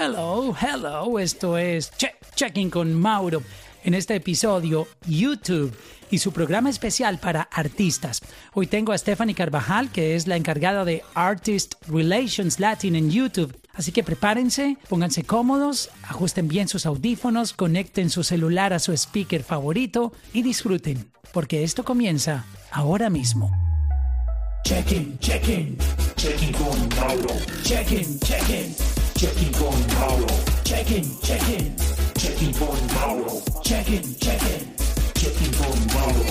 Hello, hello, esto es Checking con Mauro. En este episodio, YouTube y su programa especial para artistas. Hoy tengo a Stephanie Carvajal, que es la encargada de Artist Relations Latin en YouTube. Así que prepárense, pónganse cómodos, ajusten bien sus audífonos, conecten su celular a su speaker favorito y disfruten, porque esto comienza ahora mismo. Check-in, check-in, con Mauro. Check-in, check-in con Mauro. Check-in, check-in, check-in con Mauro. Check-in, check-in, check-in con Mauro.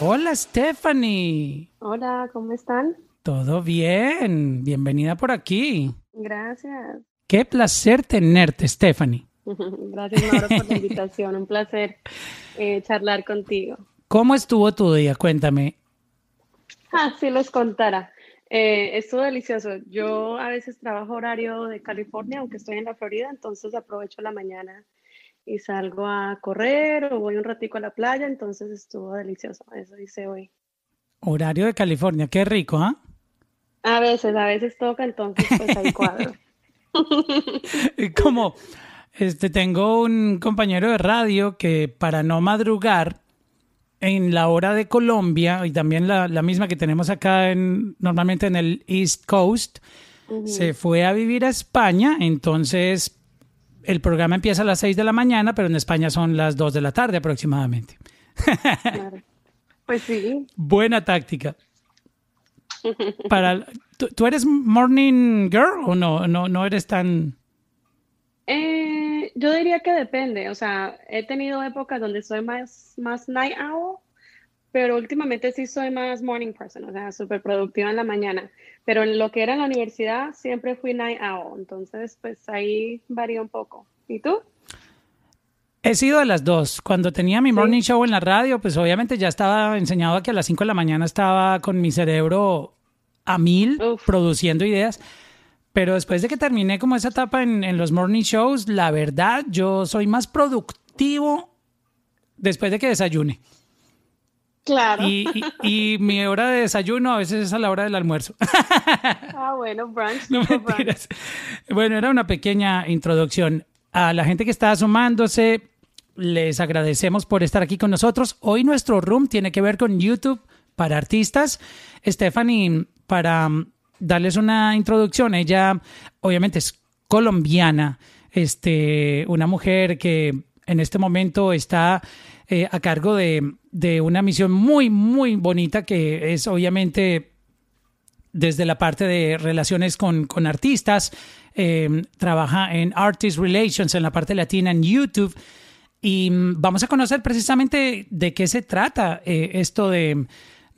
Hola Stephanie. Hola, ¿cómo están? Todo bien, bienvenida por aquí. Gracias. Qué placer tenerte, Stephanie. Gracias, Mauro, por la invitación. Un placer eh, charlar contigo. ¿Cómo estuvo tu día? Cuéntame. Ah, sí les contara. Eh, estuvo delicioso. Yo a veces trabajo horario de California, aunque estoy en la Florida, entonces aprovecho la mañana y salgo a correr o voy un ratico a la playa, entonces estuvo delicioso. Eso hice hoy. Horario de California, qué rico, ¿ah? A veces, a veces toca, entonces pues hay cuadro. Como este tengo un compañero de radio que para no madrugar en la hora de Colombia y también la, misma que tenemos acá en, normalmente en el East Coast, se fue a vivir a España, entonces el programa empieza a las 6 de la mañana, pero en España son las 2 de la tarde aproximadamente. Pues sí. Buena táctica. Para, ¿tú, eres morning girl o no, no, no eres tan... Eh, yo diría que depende, o sea, he tenido épocas donde soy más, más night owl, pero últimamente sí soy más morning person, o sea, súper productiva en la mañana. Pero en lo que era en la universidad siempre fui night owl, entonces pues ahí varía un poco. ¿Y tú? He sido de las dos. Cuando tenía mi morning show en la radio, pues obviamente ya estaba enseñado que a las 5 de la mañana estaba con mi cerebro a mil produciendo ideas. Pero después de que terminé como esa etapa en, los morning shows, la verdad, yo soy más productivo después de que desayune. Claro. Y, mi hora de desayuno a veces es a la hora del almuerzo. Ah, bueno, brunch. No Bueno, era una pequeña introducción. A la gente que está sumándose, les agradecemos por estar aquí con nosotros. Hoy nuestro room tiene que ver con YouTube para artistas. Stephanie, para darles una introducción. Ella obviamente es colombiana, este, una mujer que en este momento está eh, a cargo de, de, una misión muy, muy bonita que es obviamente desde la parte de relaciones con, con artistas, em, trabaja en Artist Relations en la parte latina en YouTube. Y vamos a conocer precisamente de qué se trata eh, esto de,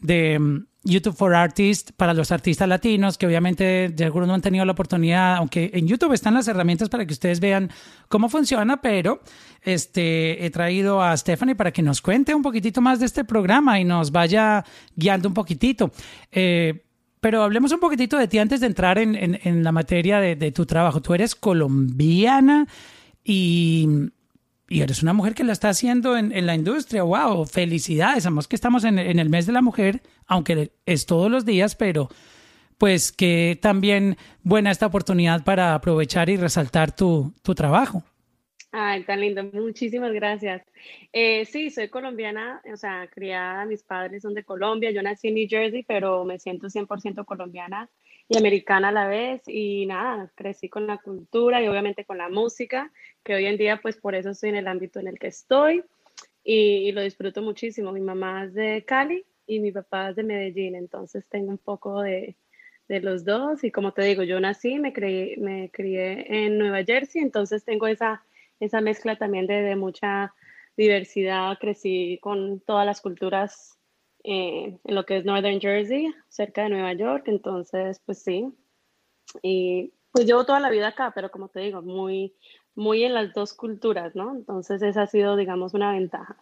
de YouTube for Artists para los artistas latinos, que obviamente de algunos no han tenido la oportunidad, aunque en YouTube están las herramientas para que ustedes vean cómo funciona, pero este, he traído a Stephanie para que nos cuente un poquitito más de este programa y nos vaya guiando un poquitito. Eh, pero hablemos un poquitito de ti antes de entrar en, en, la materia de, de tu trabajo. Tú eres colombiana y y eres una mujer que la está haciendo en, la industria. ¡Wow! Felicidades. Sabemos que estamos en, el mes de la mujer, aunque es todos los días, pero pues que también buena esta oportunidad para aprovechar y resaltar tu, tu trabajo. Ay, tan lindo. Muchísimas gracias. Eh, sí, soy colombiana, o sea, criada, mis padres son de Colombia, yo nací en New Jersey, pero me siento 100% colombiana y americana a la vez y nada, crecí con la cultura y obviamente con la música, que hoy en día pues por eso estoy en el ámbito en el que estoy y, lo disfruto muchísimo. Mi mamá es de Cali y mi papá es de Medellín, entonces tengo un poco de, de los dos y como te digo, yo nací, me, creí, me crié en Nueva Jersey, entonces tengo esa, esa mezcla también de, de mucha diversidad, crecí con todas las culturas eh, en lo que es Northern Jersey, cerca de Nueva York, entonces pues sí. Y pues llevo toda la vida acá, pero como te digo, muy, muy en las dos culturas, ¿no? Entonces esa ha sido, digamos, una ventaja.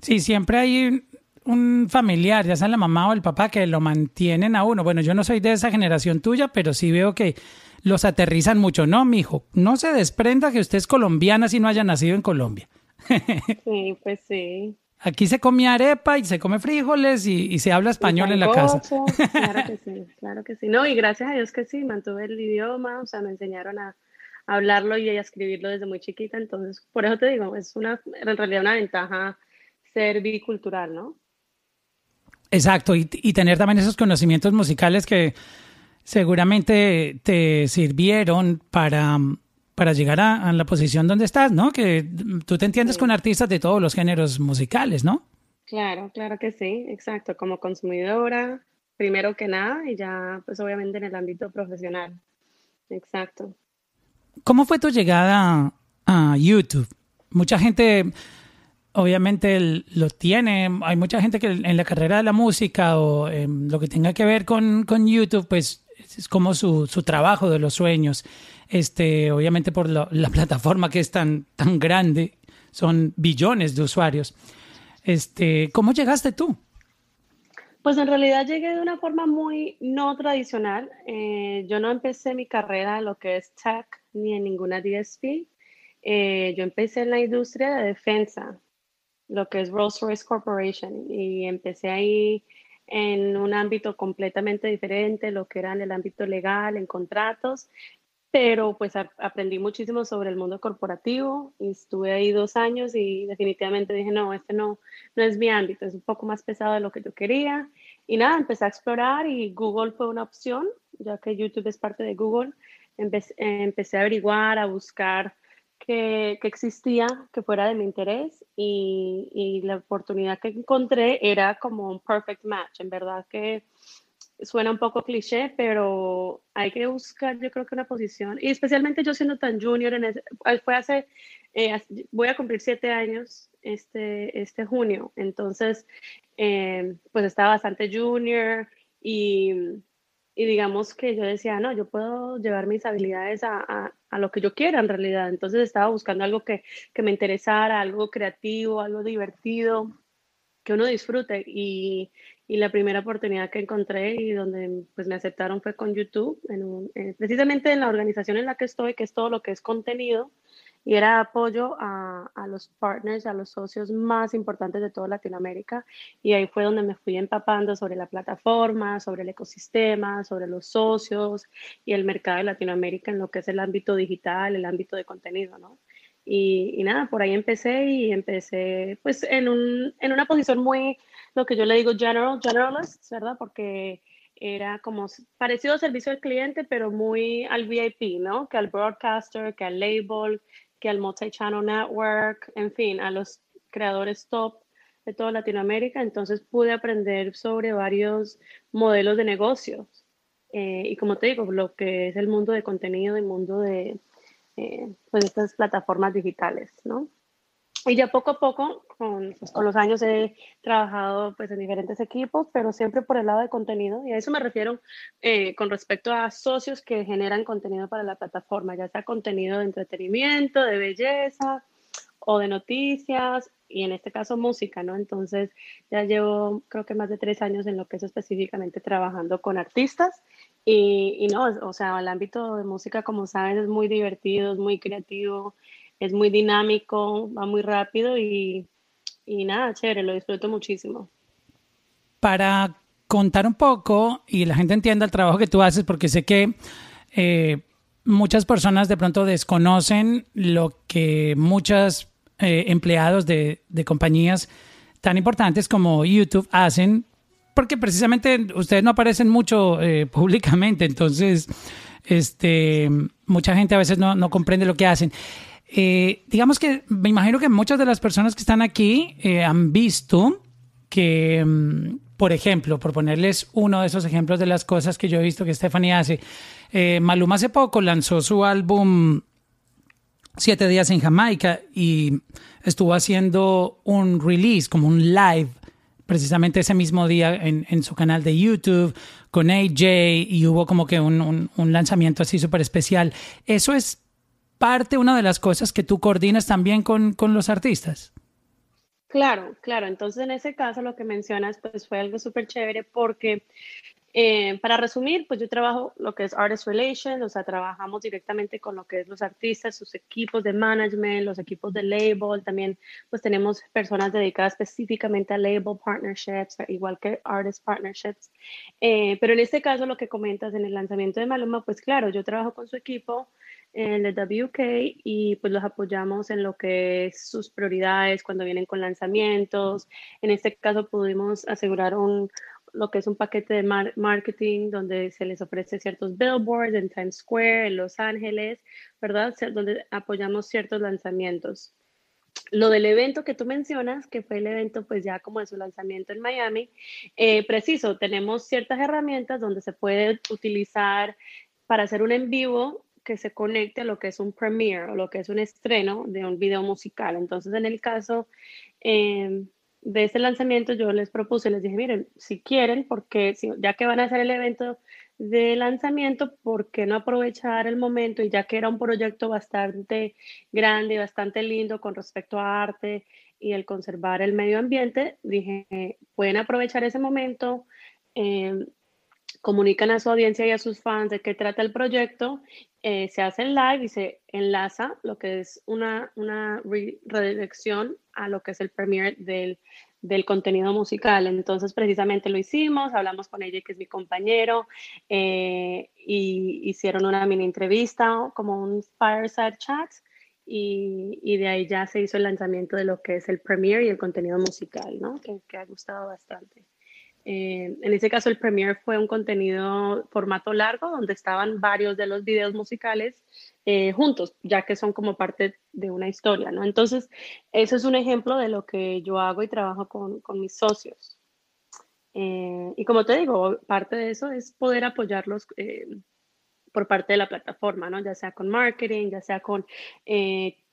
Sí, siempre hay un familiar, ya sea la mamá o el papá, que lo mantienen a uno. Bueno, yo no soy de esa generación tuya, pero sí veo que los aterrizan mucho. No, mijo, no se desprenda que usted es colombiana si no haya nacido en Colombia. sí, pues sí. Aquí se come arepa y se come frijoles y, se habla español en la casa. Claro que sí, claro que sí. No, y gracias a Dios que sí, mantuve el idioma, o sea, me enseñaron a, hablarlo y escribirlo desde muy chiquita. Entonces, por eso te digo, es una, en realidad una ventaja ser bicultural, ¿no? Exacto, y, y tener también esos conocimientos musicales que seguramente te sirvieron para, para llegar a, la posición donde estás, ¿no? Que tú te entiendes con artistas de todos los géneros musicales, ¿no? Claro, claro que sí, exacto, como consumidora, primero que nada, y ya, pues obviamente en el ámbito profesional. Exacto. ¿Cómo fue tu llegada a YouTube? Mucha gente obviamente lo tiene. Hay mucha gente que en la carrera de la música o lo que tenga que ver con, con YouTube, pues es como su, su, trabajo de los sueños. Este, obviamente por la, plataforma que es tan, tan grande, son billones de usuarios. Este, ¿Cómo llegaste tú? Pues en realidad llegué de una forma muy no tradicional. Eh, yo no empecé mi carrera en lo que es tech ni en ninguna DSP. Eh, yo empecé en la industria de defensa, lo que es Rolls Royce Corporation, y empecé ahí en un ámbito completamente diferente, lo que era en el ámbito legal, en contratos, pero pues aprendí muchísimo sobre el mundo corporativo y estuve ahí dos años y definitivamente dije, no, este no, no es mi ámbito, es un poco más pesado de lo que yo quería. Y nada, empecé a explorar y Google fue una opción, ya que YouTube es parte de Google. Empecé, empecé a averiguar, a buscar que, que, existía, que fuera de mi interés y, y, la oportunidad que encontré era como un perfect match. En verdad que suena un poco cliché, pero hay que buscar yo creo que una posición, y especialmente yo siendo tan junior, en ese, fue hace, eh, voy a cumplir siete años este, este junio, entonces eh, pues estaba bastante junior y y digamos que yo decía, no, yo puedo llevar mis habilidades a, a, lo que yo quiera en realidad. Entonces estaba buscando algo que, que, me interesara, algo creativo, algo divertido, que uno disfrute. Y, y, la primera oportunidad que encontré y donde pues me aceptaron fue con YouTube, en precisamente en la organización en la que estoy, que es todo lo que es contenido y era apoyo a, a, los partners, a los socios más importantes de toda Latinoamérica. Y ahí fue donde me fui empapando sobre la plataforma, sobre el ecosistema, sobre los socios y el mercado de Latinoamérica en lo que es el ámbito digital, el ámbito de contenido, ¿no? Y, y nada, por ahí empecé y empecé pues en, un, en una posición muy, lo que yo le digo, general, generalist, ¿verdad? Porque era como parecido al servicio al cliente, pero muy al VIP, ¿no? Que al broadcaster, que al label, que al Multi-Channel Network, en fin, a los creadores top de toda Latinoamérica. Entonces pude aprender sobre varios modelos de negocios. Eh, y como te digo, lo que es el mundo de contenido, el mundo de eh, pues estas plataformas digitales, ¿no? Y ya poco a poco, con, pues, con, los años he trabajado pues, en diferentes equipos, pero siempre por el lado de contenido. Y a eso me refiero eh, con respecto a socios que generan contenido para la plataforma, ya sea contenido de entretenimiento, de belleza o de noticias, y en este caso música, ¿no? Entonces ya llevo creo que más de tres años en lo que es específicamente trabajando con artistas. Y, y no, o sea, el ámbito de música, como sabes, es muy divertido, es muy creativo es muy dinámico, va muy rápido y, y nada, chévere, lo disfruto muchísimo. Para contar un poco y la gente entienda el trabajo que tú haces, porque sé que eh, muchas personas de pronto desconocen lo que muchos eh, empleados de, de, compañías tan importantes como YouTube hacen, porque precisamente ustedes no aparecen mucho eh, públicamente, entonces este, mucha gente a veces no, no comprende lo que hacen. Eh, digamos que me imagino que muchas de las personas que están aquí eh, han visto que, mm, por ejemplo, por ponerles uno de esos ejemplos de las cosas que yo he visto que Stephanie hace, eh, Maluma hace poco lanzó su álbum Siete días en Jamaica y estuvo haciendo un release, como un live, precisamente ese mismo día en, su canal de YouTube con AJ y hubo como que un, un lanzamiento así súper especial. Eso es parte, una de las cosas que tú coordinas también con, con los artistas. Claro, claro. Entonces, en ese caso, lo que mencionas, pues fue algo súper chévere porque, eh, para resumir, pues yo trabajo lo que es Artist Relations, o sea, trabajamos directamente con lo que es los artistas, sus equipos de management, los equipos de label, también pues tenemos personas dedicadas específicamente a label partnerships, igual que artist partnerships. Eh, pero en este caso, lo que comentas en el lanzamiento de Maluma, pues claro, yo trabajo con su equipo, en el WK y pues los apoyamos en lo que es sus prioridades cuando vienen con lanzamientos. En este caso pudimos asegurar un, lo que es un paquete de marketing donde se les ofrece ciertos billboards en Times Square, en Los Ángeles, ¿verdad? Donde apoyamos ciertos lanzamientos. Lo del evento que tú mencionas, que fue el evento pues ya como de su lanzamiento en Miami, eh, preciso, tenemos ciertas herramientas donde se puede utilizar para hacer un en vivo que se conecte a lo que es un premiere o lo que es un estreno de un video musical. Entonces, en el caso eh, de este lanzamiento, yo les propuse, les dije, miren, si quieren, porque ya que van a hacer el evento de lanzamiento, ¿por qué no aprovechar el momento? Y ya que era un proyecto bastante grande, bastante lindo con respecto a arte y el conservar el medio ambiente, dije, pueden aprovechar ese momento, eh, comunican a su audiencia y a sus fans de qué trata el proyecto, eh, se hace el live y se enlaza lo que es una, una redirección a lo que es el premiere del, del, contenido musical. Entonces, precisamente lo hicimos, hablamos con ella, que es mi compañero, eh, y hicieron una mini entrevista, como un fireside chat, y, y, de ahí ya se hizo el lanzamiento de lo que es el premiere y el contenido musical, ¿no? Que, que ha gustado bastante. Eh, en ese caso, el premiere fue un contenido formato largo donde estaban varios de los videos musicales eh, juntos, ya que son como parte de una historia, ¿no? Entonces, eso es un ejemplo de lo que yo hago y trabajo con, con mis socios. Eh, y como te digo, parte de eso es poder apoyarlos por parte de la plataforma, ¿no? Ya sea con marketing, ya sea con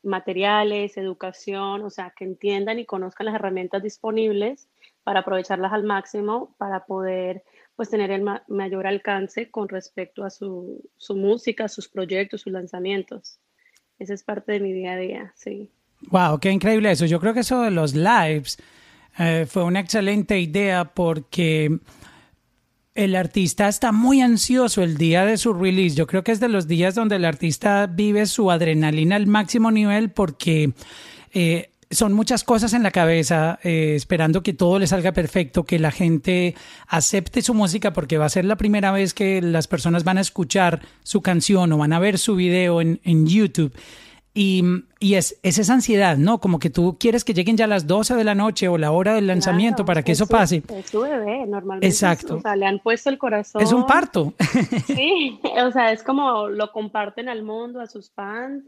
materiales, educación, o sea, que entiendan y conozcan las herramientas disponibles para aprovecharlas al máximo, para poder pues tener el mayor alcance con respecto a su, su, música, sus proyectos, sus lanzamientos. Esa es parte de mi día a día, sí. Wow, qué increíble eso. Yo creo que eso de los lives eh, fue una excelente idea porque el artista está muy ansioso el día de su release. Yo creo que es de los días donde el artista vive su adrenalina al máximo nivel porque eh, son muchas cosas en la cabeza, eh, esperando que todo le salga perfecto, que la gente acepte su música, porque va a ser la primera vez que las personas van a escuchar su canción o van a ver su video en, en YouTube. Y, y es, es, esa ansiedad, ¿no? Como que tú quieres que lleguen ya las 12 de la noche o la hora del lanzamiento para que eso pase. Es su bebé, normalmente. Exacto. o sea, le han puesto el corazón. Es un parto. Sí, o sea, es como lo comparten al mundo, a sus fans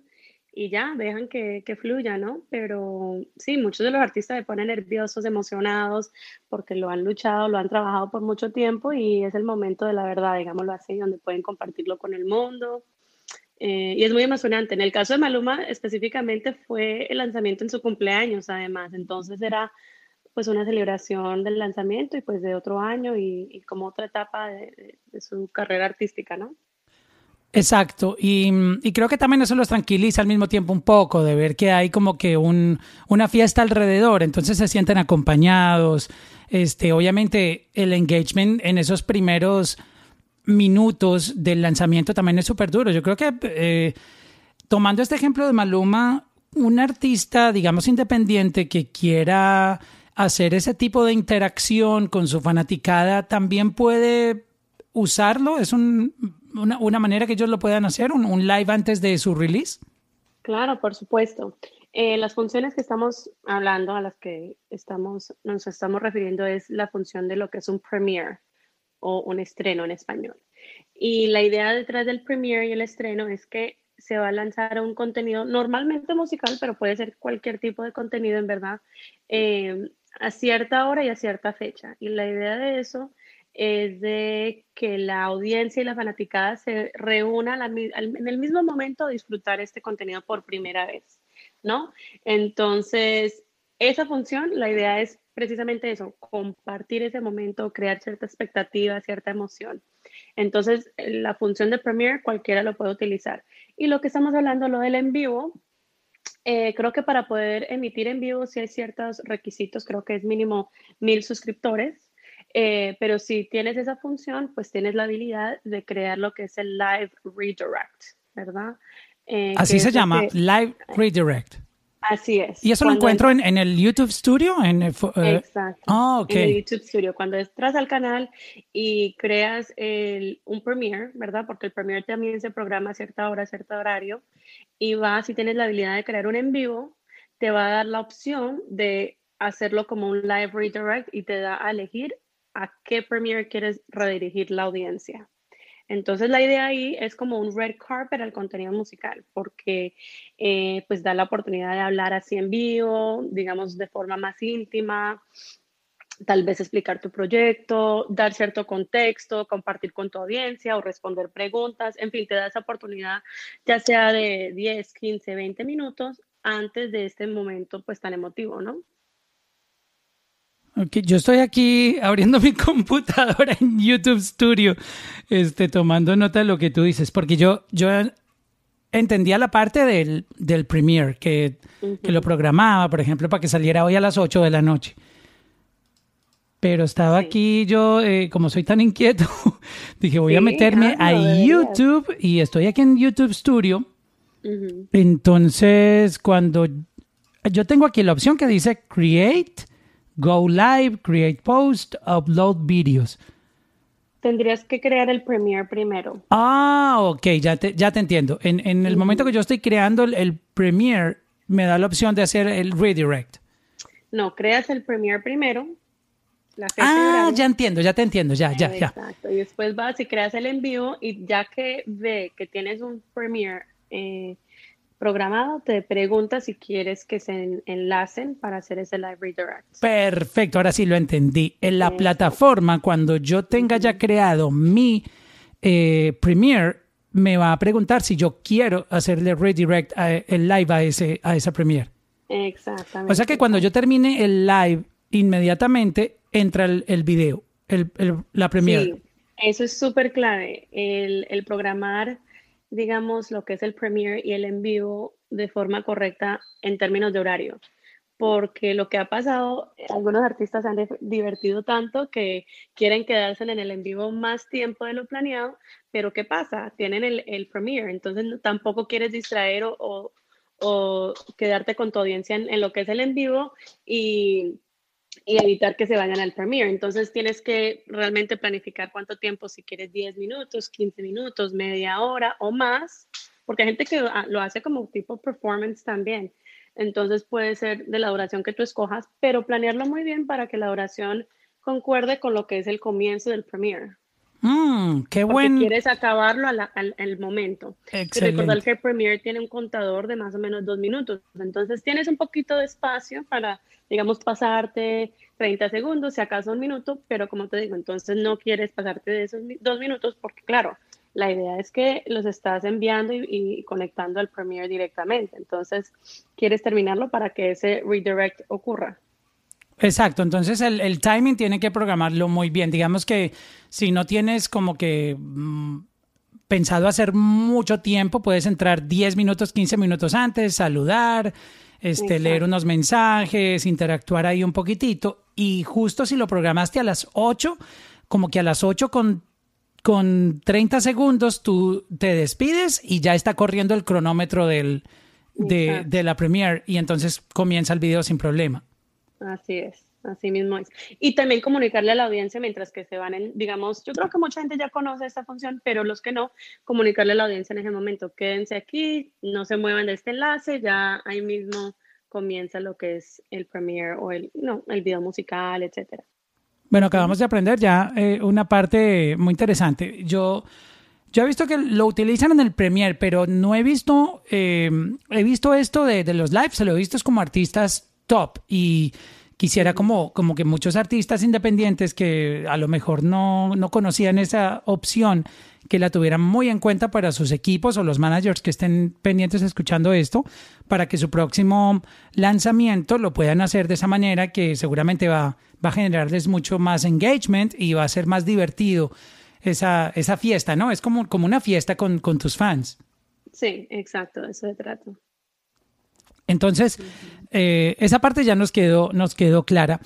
y ya, dejan que, que, fluya, ¿no? Pero sí, muchos de los artistas se ponen nerviosos, emocionados, porque lo han luchado, lo han trabajado por mucho tiempo y es el momento de la verdad, digámoslo así, donde pueden compartirlo con el mundo. Eh, y es muy emocionante. En el caso de Maluma, específicamente fue el lanzamiento en su cumpleaños, además. Entonces era pues una celebración del lanzamiento y pues de otro año y, como otra etapa de su carrera artística, ¿no? Exacto, y, creo que también eso los tranquiliza al mismo tiempo un poco de ver que hay como que un, una fiesta alrededor, entonces se sienten acompañados. Este, obviamente el engagement en esos primeros minutos del lanzamiento también es súper duro. Yo creo que eh, tomando este ejemplo de Maluma, un artista, digamos, independiente que quiera hacer ese tipo de interacción con su fanaticada también puede usarlo. Es un una, una, manera que ellos lo puedan hacer, un, un, live antes de su release? Claro, por supuesto. Eh, las funciones que estamos hablando, a las que estamos, nos estamos refiriendo, es la función de lo que es un premiere o un estreno en español. Y la idea detrás del premiere y el estreno es que se va a lanzar un contenido normalmente musical, pero puede ser cualquier tipo de contenido en verdad, eh, a cierta hora y a cierta fecha. Y la idea de eso es de que la audiencia y la fanaticada se reúnan en el mismo momento a disfrutar este contenido por primera vez, ¿no? Entonces, esa función, la idea es precisamente eso, compartir ese momento, crear cierta expectativa, cierta emoción. Entonces, la función de Premiere cualquiera lo puede utilizar. Y lo que estamos hablando, lo del en vivo, eh, creo que para poder emitir en vivo sí hay ciertos requisitos, creo que es mínimo mil suscriptores eh, pero si tienes esa función, pues tienes la habilidad de crear lo que es el Live Redirect, ¿verdad? Eh, Así se llama, Live Redirect. Así es. ¿Y eso lo encuentro en, el YouTube Studio? En eh, Exacto. Ah, en el YouTube Studio. Cuando entras al canal y creas el, un Premiere, ¿verdad? Porque el Premiere también se programa a cierta hora, a cierto horario. Y vas, si tienes la habilidad de crear un en vivo, te va a dar la opción de hacerlo como un live redirect y te da a elegir a qué Premiere quieres redirigir la audiencia. Entonces la idea ahí es como un red carpet al contenido musical, porque eh, pues da la oportunidad de hablar así en vivo, digamos de forma más íntima, tal vez explicar tu proyecto, dar cierto contexto, compartir con tu audiencia o responder preguntas, en fin, te da esa oportunidad ya sea de 10, 15, 20 minutos antes de este momento pues tan emotivo, ¿no? Yo estoy aquí abriendo mi computadora en YouTube Studio, este, tomando nota de lo que tú dices, porque yo, yo entendía la parte del, del Premiere, que, que, lo programaba, por ejemplo, para que saliera hoy a las 8 de la noche. Pero estaba aquí yo, eh, como soy tan inquieto, dije, voy a meterme a YouTube y estoy aquí en YouTube Studio. Entonces, cuando yo tengo aquí la opción que dice Create Go Live, Create Post, Upload Videos. Tendrías que crear el Premiere primero. Ah, ok, ya te, ya te entiendo. En, en el momento que yo estoy creando el, Premiere, me da la opción de hacer el redirect. No, creas el Premiere primero. ah, ya entiendo, ya te entiendo, ya, ya, ya. Exacto, y después vas y creas el envío y ya que ve que tienes un Premiere eh, programado, te pregunta si quieres que se enlacen para hacer ese live redirect. Perfecto, ahora sí lo entendí. En la plataforma, cuando yo tenga ya creado mi eh, Premiere, me va a preguntar si yo quiero hacerle redirect el live a, ese, a esa Premiere. Exactamente. O sea que cuando yo termine el live, inmediatamente entra el, el video, el, la Premiere. Sí, eso es súper clave. El, el programar digamos, lo que es el Premiere y el en vivo de forma correcta en términos de horario. Porque lo que ha pasado, algunos artistas han divertido tanto que quieren quedarse en el en vivo más tiempo de lo planeado, pero ¿qué pasa? Tienen el, el Premiere, entonces tampoco quieres distraer o, o, quedarte con tu audiencia en, en lo que es el en vivo y y evitar que se vayan al Premiere. Entonces tienes que realmente planificar cuánto tiempo, si quieres 10 minutos, 15 minutos, media hora o más, porque hay gente que lo hace como tipo performance también. Entonces puede ser de la duración que tú escojas, pero planearlo muy bien para que la duración concuerde con lo que es el comienzo del Premiere. Mm, qué bueno. quieres acabarlo al, al, momento. Excelente. Recordar que el Premiere tiene un contador de más o menos dos minutos. Entonces tienes un poquito de espacio para, digamos, pasarte 30 segundos, si acaso un minuto, pero como te digo, entonces no quieres pasarte de esos dos minutos porque, claro, la idea es que los estás enviando y, y conectando al Premiere directamente. Entonces, quieres terminarlo para que ese redirect ocurra. Exacto, entonces el, timing tiene que programarlo muy bien. Digamos que si no tienes como que mm, pensado hacer mucho tiempo, puedes entrar 10 minutos, 15 minutos antes, saludar, este, leer unos mensajes, interactuar ahí un poquitito. Y justo si lo programaste a las 8, como que a las 8 con, con 30 segundos tú te despides y ya está corriendo el cronómetro del, de, de la Premiere y entonces comienza el video sin problema. Así es, así mismo es. Y también comunicarle a la audiencia mientras que se van en, digamos, yo creo que mucha gente ya conoce esta función, pero los que no, comunicarle a la audiencia en ese momento, quédense aquí, no se muevan de este enlace, ya ahí mismo comienza lo que es el premiere o el, no, el video musical, etcétera. Bueno, acabamos de aprender ya eh, una parte muy interesante. Yo, yo he visto que lo utilizan en el Premiere, pero no he visto, eh, he visto esto de, de, los lives, se lo he visto como artistas top y quisiera como, como que muchos artistas independientes que a lo mejor no, no conocían esa opción, que la tuvieran muy en cuenta para sus equipos o los managers que estén pendientes escuchando esto, para que su próximo lanzamiento lo puedan hacer de esa manera que seguramente va, va a generarles mucho más engagement y va a ser más divertido esa, esa fiesta, ¿no? Es como, como una fiesta con, con tus fans. Sí, exacto, eso se trata. Entonces, eh, esa parte ya nos quedó, nos quedó clara.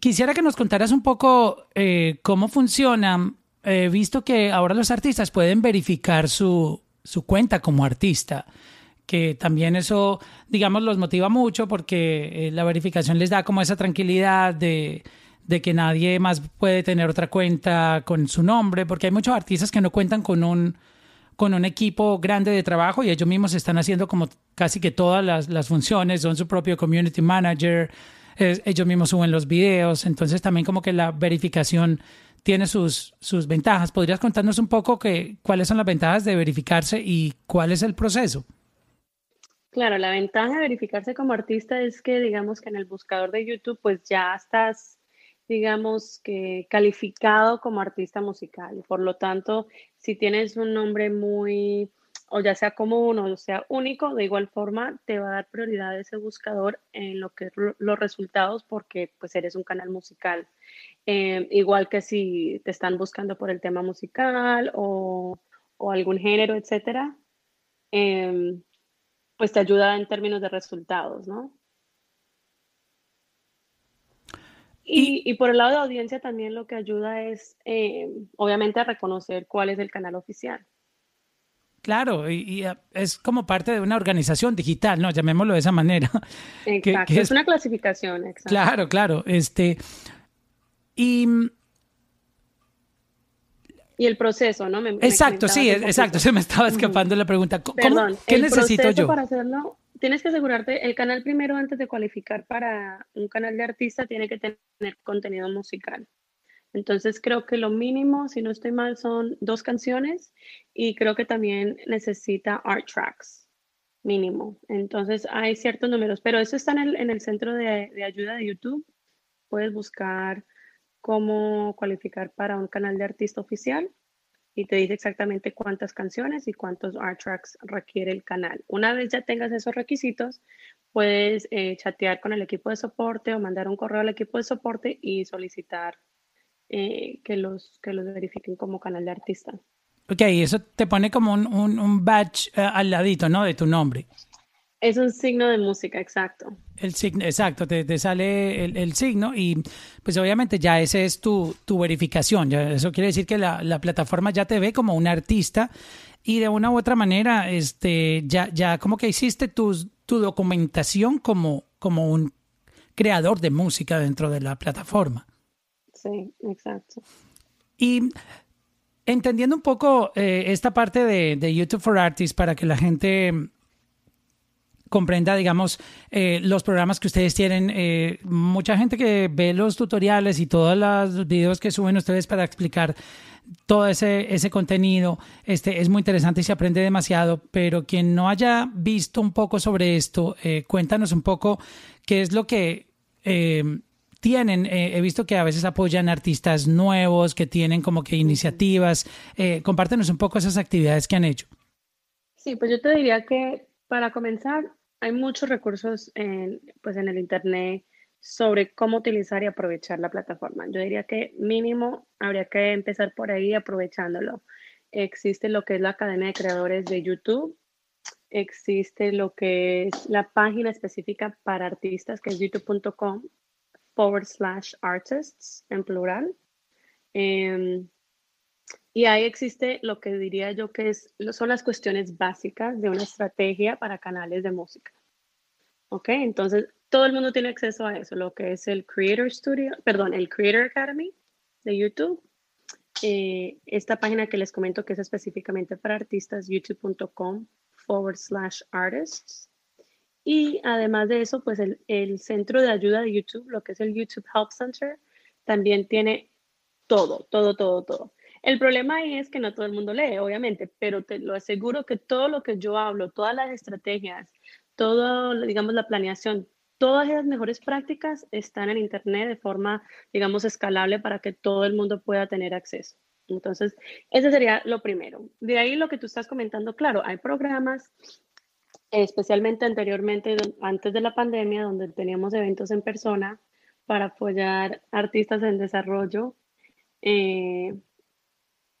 quisiera que nos contaras un poco eh, cómo funciona, eh, visto que ahora los artistas pueden verificar su, su cuenta como artista. que también eso, digamos, los motiva mucho porque eh, la verificación les da como esa tranquilidad de, de que nadie más puede tener otra cuenta con su nombre, porque hay muchos artistas que no cuentan con un con un equipo grande de trabajo y ellos mismos están haciendo como casi que todas las, las funciones, son su propio community manager, ellos mismos suben los videos, entonces también como que la verificación tiene sus, sus ventajas. ¿Podrías contarnos un poco que, cuáles son las ventajas de verificarse y cuál es el proceso? Claro, la ventaja de verificarse como artista es que digamos que en el buscador de YouTube pues ya estás digamos que calificado como artista musical. Por lo tanto, si tienes un nombre muy, o ya sea común o sea único, de igual forma te va a dar prioridad ese buscador en lo que los resultados porque pues eres un canal musical. Eh, igual que si te están buscando por el tema musical o, o algún género, etcétera, em, pues te ayuda en términos de resultados, ¿no? Y, por el lado de audiencia también lo que ayuda es, eh, obviamente, a reconocer cuál es el canal oficial. Claro, y, eh, es como parte de una organización digital, ¿no? Llamémoslo de esa manera. Exacto, es, una clasificación, exacto. Claro, claro. Este, y, y el proceso, ¿no? exacto, sí, exacto, se me estaba escapando la pregunta. ¿Cómo, ¿Qué necesito yo? Para hacerlo tienes que asegurarte, el canal primero antes de cualificar para un canal de artista tiene que tener contenido musical. Entonces creo que lo mínimo, si no estoy mal, son dos canciones y creo que también necesita art tracks, mínimo. Entonces hay ciertos números, pero eso está en el, en el centro de, de ayuda de YouTube. Puedes buscar cómo cualificar para un canal de artista oficial y te dice exactamente cuántas canciones y cuántos art tracks requiere el canal. Una vez ya tengas esos requisitos, puedes eh, chatear con el equipo de soporte o mandar un correo al equipo de soporte y solicitar eh, que, los, que los verifiquen como canal de artista. Ok, eso te pone como un, un, badge eh, al ladito, ¿no? De tu nombre. Es un signo de música, exacto. El signo, exacto, te, sale el, signo y pues obviamente ya ese es tu, tu verificación. Ya, eso quiere decir que la, la, plataforma ya te ve como un artista y de una u otra manera este, ya, ya como que hiciste tu, tu documentación como, como un creador de música dentro de la plataforma. Sí, exacto. Y entendiendo un poco eh, esta parte de, de YouTube for Artists para que la gente comprenda, digamos, eh, los programas que ustedes tienen. Eh, mucha gente que ve los tutoriales y todos los videos que suben ustedes para explicar todo ese, ese contenido este, es muy interesante y se aprende demasiado, pero quien no haya visto un poco sobre esto, eh, cuéntanos un poco qué es lo que tienen. he visto que a veces apoyan artistas nuevos, que tienen como que iniciativas. compártenos un poco esas actividades que han hecho. Sí, pues yo te diría que para comenzar, hay muchos recursos en, pues en el Internet sobre cómo utilizar y aprovechar la plataforma. Yo diría que mínimo habría que empezar por ahí aprovechándolo. Existe lo que es la Academia de Creadores de YouTube. Existe lo que es la página específica para artistas, que es youtube.com forward slash artists en plural. Em, y ahí existe lo que diría yo que es, son las cuestiones básicas de una estrategia para canales de música. ¿Ok? Entonces, todo el mundo tiene acceso a eso, lo que es el Creator Studio, perdón, el Creator Academy de YouTube. Eh, esta página que les comento que es específicamente para artistas, youtube.com forward slash artists. Y además de eso, pues el, el centro de ayuda de YouTube, lo que es el YouTube Help Center, también tiene todo, todo, todo, todo. El problema ahí es que no todo el mundo lee, obviamente, pero te lo aseguro que todo lo que yo hablo, todas las estrategias, todo, digamos, la planeación, todas esas mejores prácticas están en Internet de forma, digamos, escalable para que todo el mundo pueda tener acceso. Entonces, ese sería lo primero. De ahí lo que tú estás comentando, claro, hay programas, especialmente anteriormente, antes de la pandemia, donde teníamos eventos en persona para apoyar artistas en desarrollo. Eh,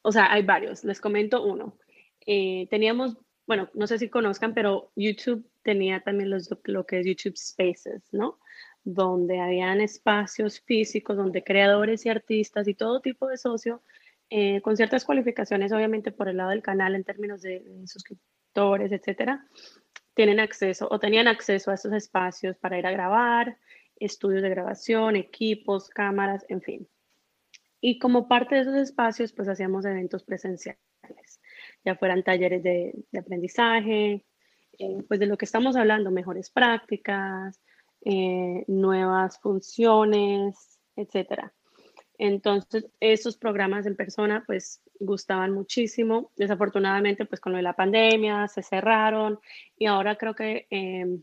o sea, hay varios. Les comento uno. Eh, teníamos, bueno, no sé si conozcan, pero YouTube tenía también los, lo que es YouTube Spaces, ¿no? Donde habían espacios físicos donde creadores y artistas y todo tipo de socio, eh, con ciertas cualificaciones, obviamente por el lado del canal en términos de, suscriptores, etcétera, tienen acceso o tenían acceso a esos espacios para ir a grabar, estudios de grabación, equipos, cámaras, en fin. Y como parte de esos espacios, pues hacíamos eventos presenciales, ya fueran talleres de, aprendizaje, eh, pues de lo que estamos hablando, mejores prácticas, eh, nuevas funciones, etcétera. Entonces, esos programas en persona, pues, gustaban muchísimo. Desafortunadamente, pues, con lo de la pandemia, se cerraron y ahora creo que em,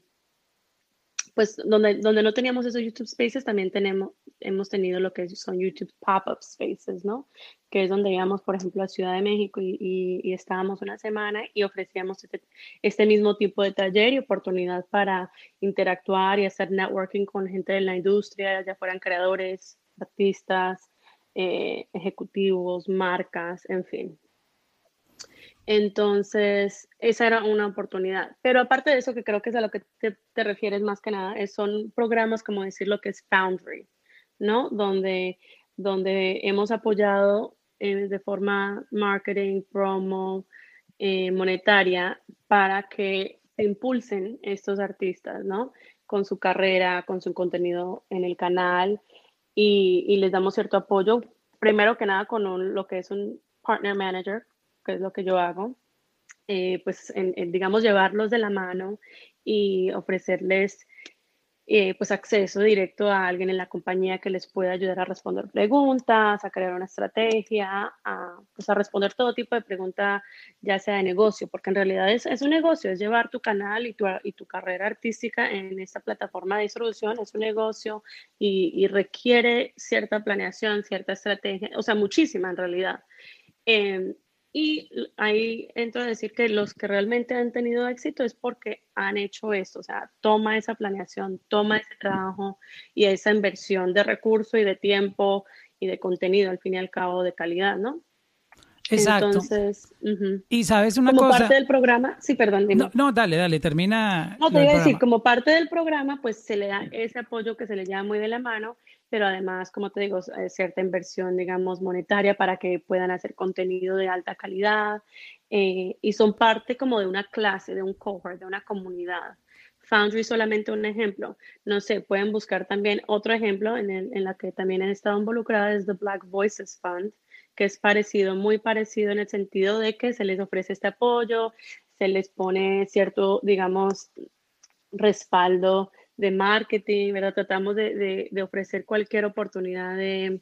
pues donde, donde no teníamos esos YouTube Spaces, también tenemos, hemos tenido lo que son YouTube Pop-Up Spaces, ¿no? Que es donde íbamos, por ejemplo, a Ciudad de México y, y, estábamos una semana y ofrecíamos este, este, mismo tipo de taller y oportunidad para interactuar y hacer networking con gente de la industria, ya fueran creadores, artistas, eh, ejecutivos, marcas, en fin. Entonces, esa era una oportunidad. Pero aparte de eso, que creo que es a lo que te, refieres más que nada, son programas como decir lo que es Foundry, ¿no? Donde, donde hemos apoyado eh, de forma marketing, promo, eh, monetaria, para que se impulsen estos artistas, ¿no? Con su carrera, con su contenido en el canal y, y les damos cierto apoyo, primero que nada con lo que es un partner manager, que es lo que yo hago, eh, pues digamos llevarlos de la mano y ofrecerles eh, pues acceso directo a alguien en la compañía que les pueda ayudar a responder preguntas, a crear una estrategia, a, pues a responder todo tipo de pregunta, ya sea de negocio, porque en realidad es, es un negocio, es llevar tu canal y tu, y tu, carrera artística en esta plataforma de distribución, es un negocio y, requiere cierta planeación, cierta estrategia, o sea, muchísima en realidad. Eh, y ahí entro a decir que los que realmente han tenido éxito es porque han hecho esto, o sea, toma esa planeación, toma ese trabajo y esa inversión de recursos y de tiempo y de contenido, al fin y al cabo, de calidad, ¿no? Exacto. Entonces, y sabes una como cosa. Como parte del programa, sí, perdón. No, no, dale, dale, termina. No, te voy a decir, como parte del programa, pues se le da ese apoyo que se le llama muy de la mano pero además, como te digo, eh, cierta inversión, digamos, monetaria para que puedan hacer contenido de alta calidad eh, y son parte como de una clase, de un cohort, de una comunidad. Foundry solamente un ejemplo. No sé, pueden buscar también otro ejemplo en, el, en la que también han estado involucradas, es The Black Voices Fund, que es parecido, muy parecido en el sentido de que se les ofrece este apoyo, se les pone cierto, digamos, respaldo de marketing, ¿verdad? Tratamos de, ofrecer cualquier oportunidad de,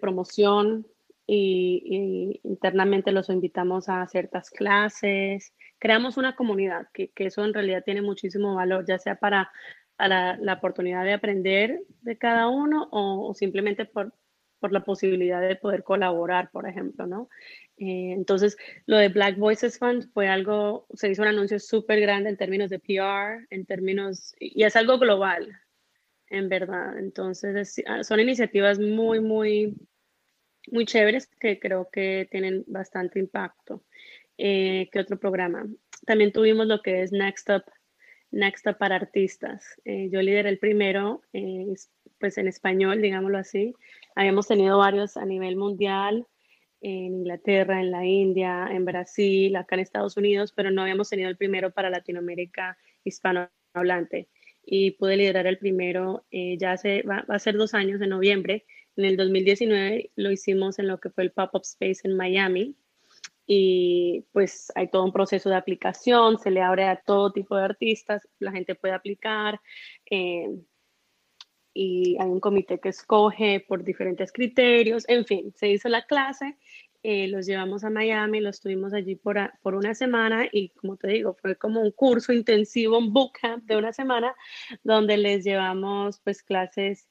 promoción y, internamente los invitamos a ciertas clases. Creamos una comunidad, que, eso en realidad tiene muchísimo valor, ya sea para, la oportunidad de aprender de cada uno o, simplemente por, por la posibilidad de poder colaborar, por ejemplo, ¿no? Eh, entonces, lo de Black Voices Fund fue algo, se hizo un anuncio súper grande en términos de PR, en términos, y es algo global, en verdad. Entonces, ah, son iniciativas muy, muy, muy chéveres que creo que tienen bastante impacto. Eh, ¿Qué otro programa? También tuvimos lo que es Next Up, Next Up para artistas. Eh, yo lideré el primero, pues en español, digámoslo así. Habíamos tenido varios a nivel mundial en Inglaterra, en la India, en Brasil, acá en Estados Unidos, pero no habíamos tenido el primero para Latinoamérica hispanohablante. Y pude liderar el primero eh, ya hace, va, a ser dos años, en noviembre. En el 2019 lo hicimos en lo que fue el Pop-Up Space en Miami. Y pues hay todo un proceso de aplicación, se le abre a todo tipo de artistas, la gente puede aplicar. Eh, y hay un comité que escoge por diferentes criterios, en fin, se hizo la clase, eh, los llevamos a Miami, los tuvimos allí por, por una semana y como te digo, fue como un curso intensivo, un bootcamp de una semana, donde les llevamos pues clases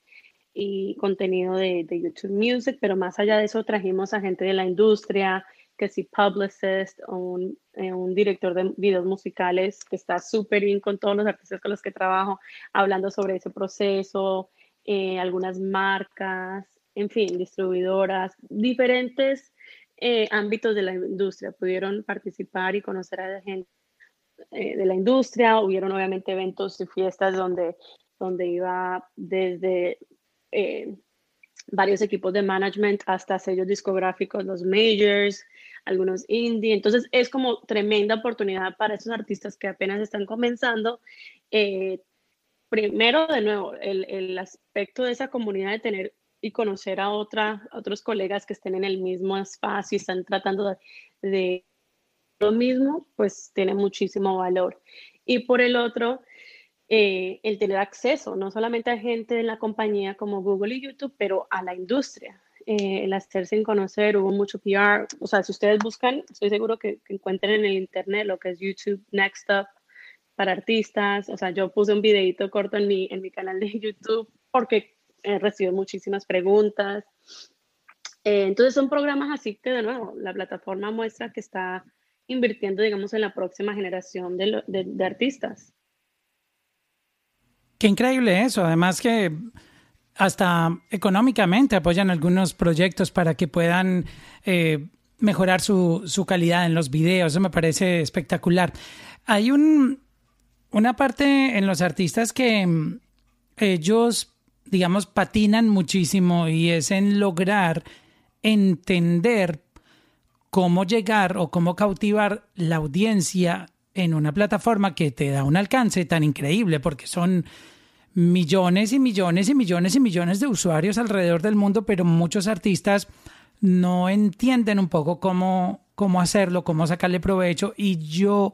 y contenido de, de YouTube Music, pero más allá de eso trajimos a gente de la industria, que si publicist o un, eh, un, director de videos musicales que está súper bien con todos los artistas con los que trabajo, hablando sobre ese proceso, eh, algunas marcas, en fin, distribuidoras, diferentes eh, ámbitos de la industria pudieron participar y conocer a la gente de la industria. Hubieron obviamente eventos y fiestas donde, donde iba desde varios equipos de management hasta sellos discográficos, los majors, algunos indie. Entonces es como tremenda oportunidad para esos artistas que apenas están comenzando. Eh, primero, de nuevo, el, el, aspecto de esa comunidad de tener y conocer a, otra, otros colegas que estén en el mismo espacio y están tratando de, lo mismo, pues tiene muchísimo valor. Y por el otro, eh, el tener acceso no solamente a gente de la compañía como Google y YouTube, pero a la industria. Eh, el hacerse en conocer, hubo mucho PR. O sea, si ustedes buscan, estoy seguro que, encuentren en el internet lo que es YouTube Next Up para artistas. O sea, yo puse un videito corto en mi, en mi canal de YouTube porque he recibido muchísimas preguntas. Eh, entonces son programas así que de nuevo la plataforma muestra que está invirtiendo, digamos, en la próxima generación de, de artistas. Qué increíble eso. Además que hasta económicamente apoyan algunos proyectos para que puedan eh, mejorar su, su, calidad en los videos. Eso me parece espectacular. Hay un, una parte en los artistas que mm, ellos, digamos, patinan muchísimo y es en lograr entender cómo llegar o cómo cautivar la audiencia en una plataforma que te da un alcance tan increíble porque son millones y millones y millones y millones de usuarios alrededor del mundo, pero muchos artistas no entienden un poco cómo, cómo hacerlo, cómo sacarle provecho y yo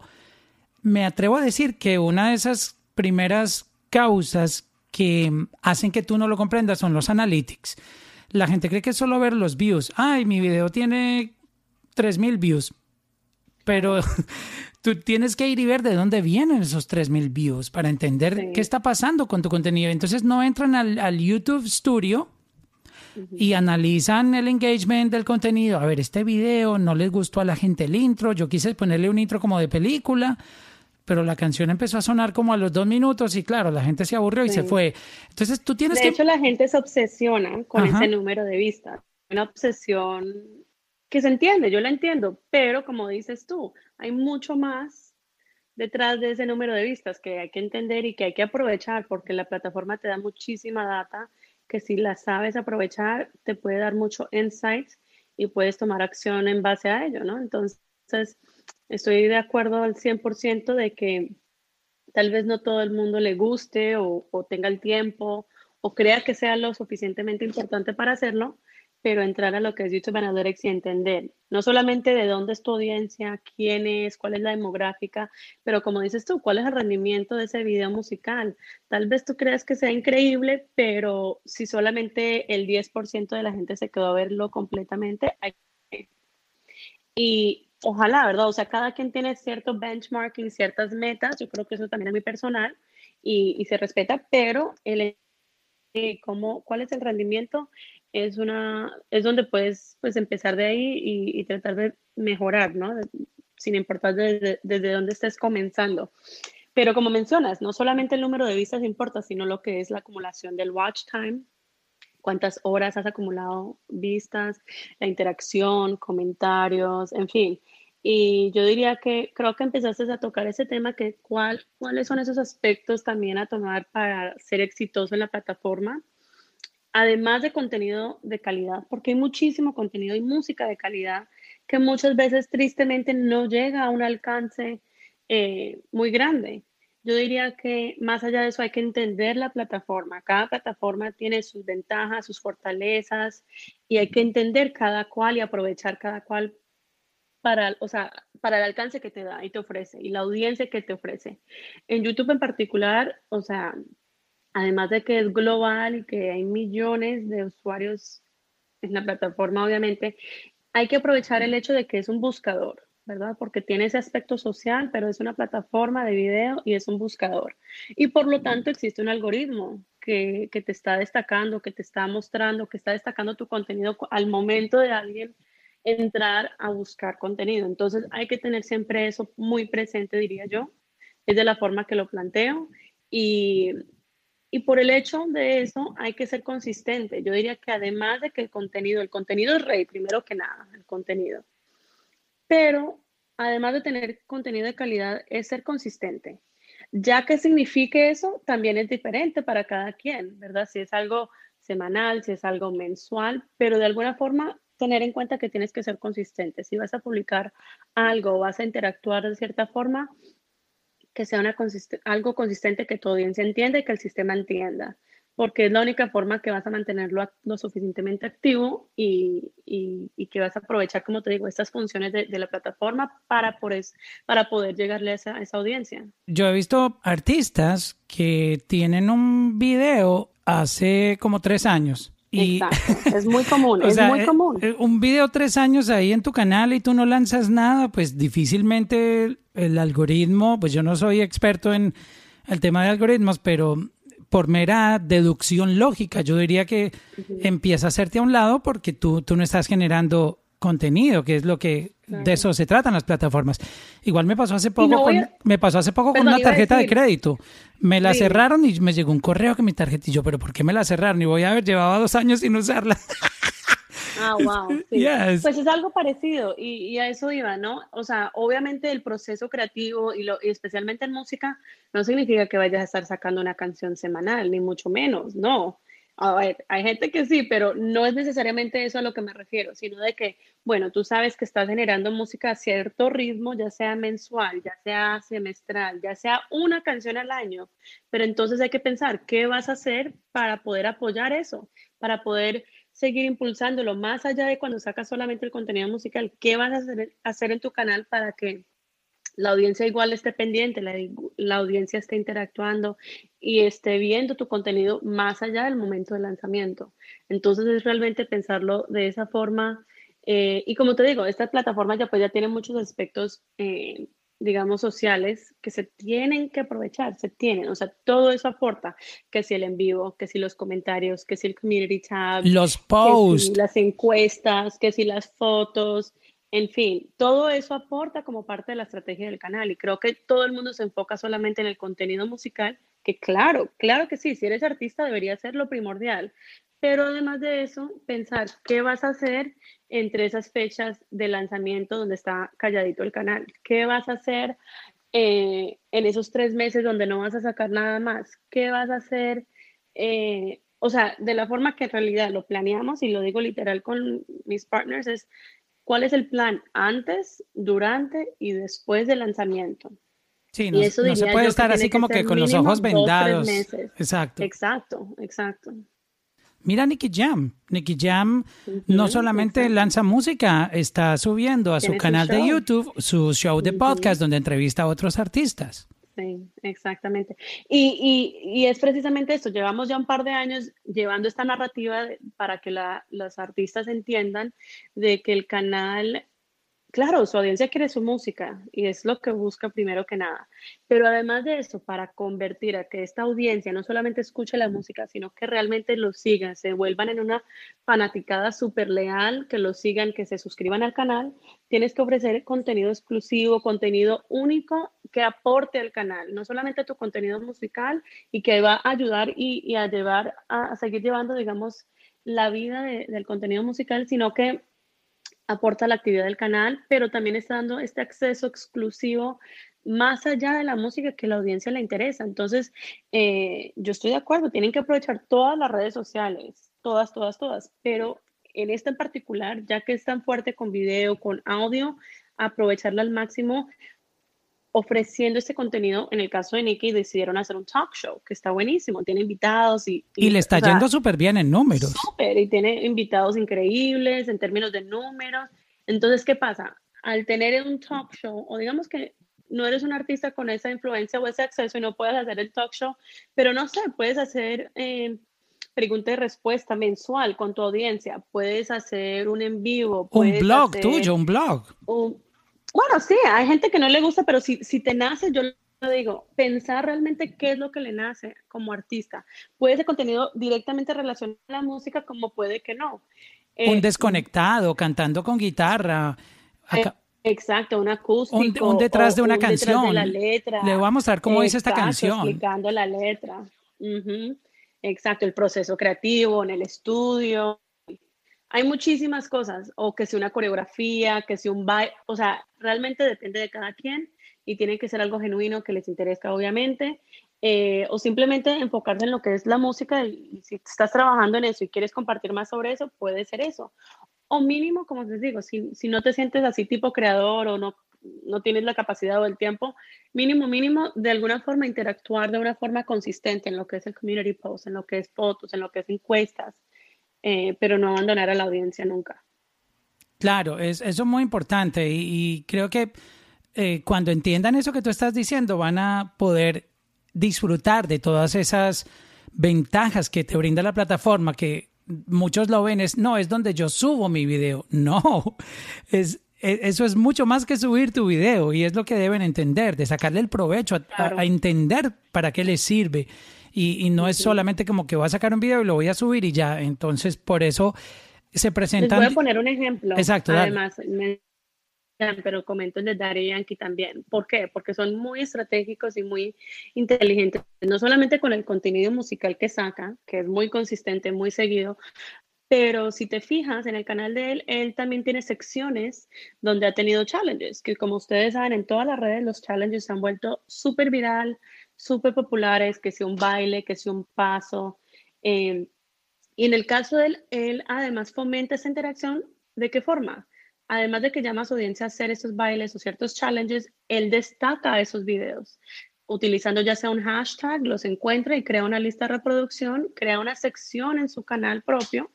me atrevo a decir que una de esas primeras causas que hacen que tú no lo comprendas son los analytics. La gente cree que es solo ver los views. Ay, mi video tiene 3000 views. Pero tú tienes que ir y ver de dónde vienen esos 3000 views para entender qué está pasando con tu contenido. Entonces no entran al, YouTube Studio y analizan el engagement del contenido. A ver, este video no les gustó a la gente el intro. Yo quise ponerle un intro como de película, pero la canción empezó a sonar como a los dos minutos y claro, la gente se aburrió y se fue. Entonces tú tienes que... De hecho, la gente se obsesiona con ese número de vistas. Una obsesión que se entiende, yo la entiendo, pero como dices tú, hay mucho más detrás de ese número de vistas que hay que entender y que hay que aprovechar porque la plataforma te da muchísima data que si la sabes aprovechar te puede dar mucho insights y puedes tomar acción en base a ello, ¿no? Entonces, estoy de acuerdo al 100% de que tal vez no todo el mundo le guste o tenga el tiempo o crea que sea lo suficientemente importante para hacerlo, pero entrar a lo que es YouTube Analytics y entender no solamente de dónde es tu audiencia, quién es, cuál es la demográfica, pero como dices tú, cuál es el rendimiento de ese video musical. Tal vez tú creas que sea increíble, pero si solamente el 10% de la gente se quedó a verlo completamente, hay y ojalá, ¿verdad? O sea, cada quien tiene cierto benchmarking, ciertas metas, yo creo que eso también es muy personal y, y se respeta, pero el cómo, cuál es el rendimiento es, una, es donde puedes pues, empezar de ahí y, tratar de mejorar, ¿no? sin importar desde, desde dónde estés comenzando. Pero como mencionas, no solamente el número de vistas importa, sino lo que es la acumulación del watch time, cuántas horas has acumulado vistas, la interacción, comentarios, en fin. Y yo diría que creo que empezaste a tocar ese tema, que cuál, cuáles son esos aspectos también a tomar para ser exitoso en la plataforma además de contenido de calidad, porque hay muchísimo contenido y música de calidad que muchas veces tristemente no llega a un alcance eh, muy grande. Yo diría que más allá de eso hay que entender la plataforma. Cada plataforma tiene sus ventajas, sus fortalezas y hay que entender cada cual y aprovechar cada cual para, o sea, para el alcance que te da y te ofrece y la audiencia que te ofrece. En YouTube en particular, o sea, además de que es global y que hay millones de usuarios en la plataforma, obviamente, hay que aprovechar el hecho de que es un buscador, ¿verdad? Porque tiene ese aspecto social, pero es una plataforma de video y es un buscador. Y por lo tanto existe un algoritmo que, que te está destacando, que te está mostrando, que está destacando tu contenido al momento de alguien entrar a buscar contenido. Entonces hay que tener siempre eso muy presente, diría yo. Es de la forma que lo planteo. Y, y por el hecho de eso hay que ser consistente. Yo diría que además de que el contenido, el contenido es rey, primero que nada, el contenido. Pero además de tener contenido de calidad, es ser consistente. Ya que signifique eso, también es diferente para cada quien, ¿verdad? Si es algo semanal, si es algo mensual, pero de alguna forma tener en cuenta que tienes que ser consistente. Si vas a publicar algo vas a interactuar de cierta forma, que sea una algo consistente que tu audiencia entienda y que el sistema entienda, porque es la única forma que vas a mantenerlo lo suficientemente activo y, y, que vas a aprovechar, como te digo, estas funciones de, de la plataforma para, por para poder llegarle a esa, a esa audiencia. Yo he visto artistas que tienen un video hace como tres años Exacto, es muy común, es muy eh, común. Eh, un video tres años ahí en tu canal y tú no lanzas nada, pues difícilmente el, algoritmo, pues yo no soy experto en el tema de algoritmos, pero por mera deducción lógica, yo diría que empieza a hacerte a un lado porque tú, tú no estás generando contenido, que es lo que de eso se tratan las plataformas. Igual me pasó hace poco con, me pasó hace poco con una tarjeta de crédito. Me la cerraron y me llegó un correo que mi tarjeta y yo, pero ¿por qué me la cerraron? Y voy a ver, llevaba dos años sin usarla. Ah, wow. Pues es algo parecido y, a eso iba, ¿no? O sea, obviamente el proceso creativo y, lo, y especialmente en música no significa que vayas a estar sacando una canción semanal, ni mucho menos, no. A ver, hay gente que sí, pero no es necesariamente eso a lo que me refiero, sino de que, bueno, tú sabes que estás generando música a cierto ritmo, ya sea mensual, ya sea semestral, ya sea una canción al año, pero entonces hay que pensar qué vas a hacer para poder apoyar eso, para poder seguir impulsándolo más allá de cuando sacas solamente el contenido musical, qué vas a hacer, hacer en tu canal para que la audiencia igual esté pendiente, la, audiencia esté interactuando y esté viendo tu contenido más allá del momento del lanzamiento. Entonces es realmente pensarlo de esa forma. Eh, y como te digo, esta plataforma ya pues ya tiene muchos aspectos, eh, digamos, sociales que se tienen que aprovechar, se tienen, o sea, todo eso aporta, que si el en vivo, que si los comentarios, que si el community tab, los posts, las encuestas, que si las fotos, en fin, todo eso aporta como parte de la estrategia del canal y creo que todo el mundo se enfoca solamente en el contenido musical, que claro, claro que sí, si eres artista debería ser lo primordial, pero además de eso, pensar qué vas a hacer entre esas fechas de lanzamiento donde está calladito el canal, qué vas a hacer eh, en esos tres meses donde no vas a sacar nada más, qué vas a hacer, eh, o sea, de la forma que en realidad lo planeamos y lo digo literal con mis partners es cuál es el plan antes, durante y después del lanzamiento. Sí, no, se puede estar así como que, con los ojos vendados. Exacto. Exacto, exacto. Mira Nicky Jam. Nicky Jam no solamente lanza música, está subiendo a su canal de YouTube su show de podcast donde entrevista a otros artistas. Sí, exactamente. Y, y, y, es precisamente esto, llevamos ya un par de años llevando esta narrativa para que la, los artistas entiendan de que el canal Claro, su audiencia quiere su música y es lo que busca primero que nada. Pero además de eso, para convertir a que esta audiencia no solamente escuche la música, sino que realmente lo sigan, se vuelvan en una fanaticada súper leal, que lo sigan, que se suscriban al canal, tienes que ofrecer contenido exclusivo, contenido único que aporte al canal, no solamente tu contenido musical y que va a ayudar y, a llevar, a, seguir llevando, digamos, la vida del contenido musical, sino que aporta la actividad del canal, pero también está dando este acceso exclusivo más allá de la música que la audiencia le interesa. Entonces, eh, yo estoy de acuerdo, tienen que aprovechar todas las redes sociales, todas, todas, todas, pero en esta en particular, ya que es tan fuerte con video, con audio, aprovecharla al máximo ofreciendo este contenido. En el caso de Nicky, decidieron hacer un talk show, que está buenísimo. Tiene invitados y... Y, le está yendo súper bien en números. Súper, y tiene invitados increíbles en términos de números. Entonces, ¿qué pasa? Al tener un talk show, o digamos que no eres un artista con esa influencia o ese acceso y no puedes hacer el talk show, pero no sé, puedes hacer... Eh, pregunta y respuesta mensual con tu audiencia, puedes hacer un en vivo. Un blog tuyo, un blog. Un, bueno, sí, hay gente que no le gusta, pero si, si te nace, yo lo digo, pensar realmente qué es lo que le nace como artista. Puede ser contenido directamente relacionado a la música, como puede que no. un eh, desconectado, cantando con guitarra. Eh, exacto, un acústico. Un, detrás de una canción. la letra. Le voy a mostrar cómo dice esta canción. Explicando la letra. Exacto, el proceso creativo en el estudio hay muchísimas cosas, o que sea una coreografía, que sea un baile, o sea, realmente depende de cada quien y tiene que ser algo genuino que les interese, obviamente. eh, o simplemente enfocarse en lo que es la música y, si estás trabajando en eso y quieres compartir más sobre eso, puede ser eso. O mínimo, como les digo, si, si no te sientes así tipo creador o no, no tienes la capacidad o el tiempo, mínimo, mínimo, de alguna forma interactuar de una forma consistente en lo que es el community post, en lo que es fotos, en lo que es encuestas, eh, pero no abandonar a la audiencia nunca. Claro, es, eso es muy importante y, creo que eh, cuando entiendan eso que tú estás diciendo van a poder disfrutar de todas esas ventajas que te brinda la plataforma, que muchos lo ven, es no, es donde yo subo mi video. No, es, e, eso es mucho más que subir tu video y es lo que deben entender, de sacarle el provecho, a, entender para qué les sirve. Y, no es solamente como que voy a sacar un video y lo voy a subir y ya. Entonces, por eso se presentan. Les voy a poner un ejemplo. Exacto. Además, pero comento el de Daddy Yankee también. ¿Por qué? Porque son muy estratégicos y muy inteligentes, no solamente con el contenido musical que saca, que es muy consistente, muy seguido, pero si te fijas en el canal de él, él también tiene secciones donde ha tenido challenges, que como ustedes saben, en todas las redes los challenges se han vuelto súper viral, súper populares, que sea un baile, que sea un paso. Eh, y en el caso de él, él además fomenta esa interacción. ¿De qué forma? además de que llama a su audiencia a hacer esos bailes o ciertos challenges, él destaca esos videos. Utilizando ya sea un hashtag, los encuentra y crea una lista de reproducción, crea una sección en su canal propio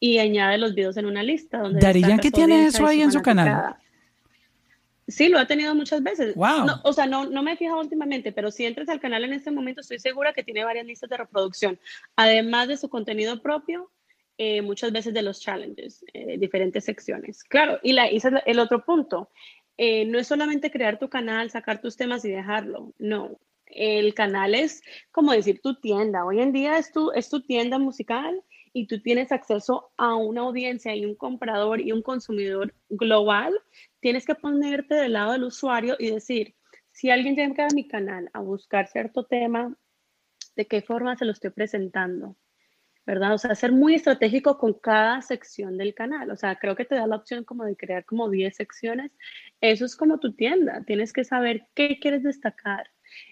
y añade los videos en una lista. Donde ¿qué tiene eso ahí en su canal? Sí, lo ha tenido muchas veces. Wow. o sea, no, no me he fijado últimamente, pero si entras al canal en este momento, estoy segura que tiene varias listas de reproducción. Además de su contenido propio, eh, muchas veces de los challenges, eh, diferentes secciones. Claro, y, la, ese es el otro punto. Eh, no es solamente crear tu canal, sacar tus temas y dejarlo. No, el canal es como decir tu tienda. Hoy en día es tu, es tu tienda musical y tú tienes acceso a una audiencia y un comprador y un consumidor global. Tienes que ponerte del lado del usuario y decir, si alguien llega a mi canal a buscar cierto tema, ¿de qué forma se lo estoy presentando? ¿verdad? O sea, ser muy estratégico con cada sección del canal. O sea, creo que te da la opción como de crear como 10 secciones. Eso es como tu tienda. Tienes que saber qué quieres destacar.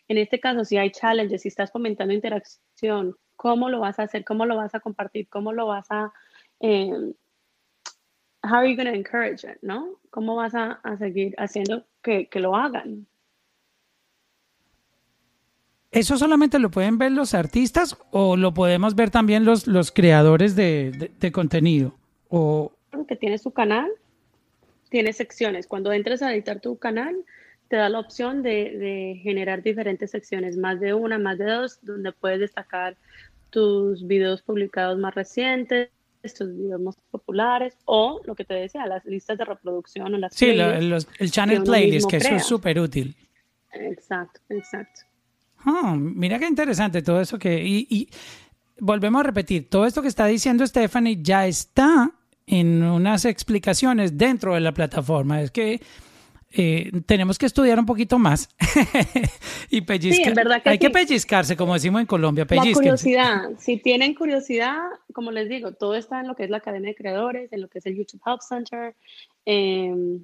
En este caso, si hay challenges, si estás comentando interacción, cómo lo vas a hacer, cómo lo vas a compartir, cómo lo vas a... Eh, how are you going to encourage it, ¿no? ¿Cómo vas a, a seguir haciendo que, que lo hagan? ¿Eso solamente lo pueden ver los artistas o lo podemos ver también los, los creadores de, contenido? O... Que tiene su canal, tiene secciones. Cuando entres a editar tu canal, te da la opción de, generar diferentes secciones, más de una, más de dos, donde puedes destacar tus videos publicados más recientes, tus videos más populares o lo que te decía, las listas de reproducción o las Sí, el channel playlist, que eso es súper útil. Exacto, exacto. Ah, mira qué interesante todo eso que... Y, volvemos a repetir, todo esto que está diciendo Stephanie ya está en unas explicaciones dentro de la plataforma. Es que eh, tenemos que estudiar un poquito más y pellizcar. verdad Hay que pellizcarse, como decimos en Colombia, La curiosidad, si tienen curiosidad, como les digo, todo está en lo que es la Academia de Creadores, en lo que es el YouTube Help Center, eh,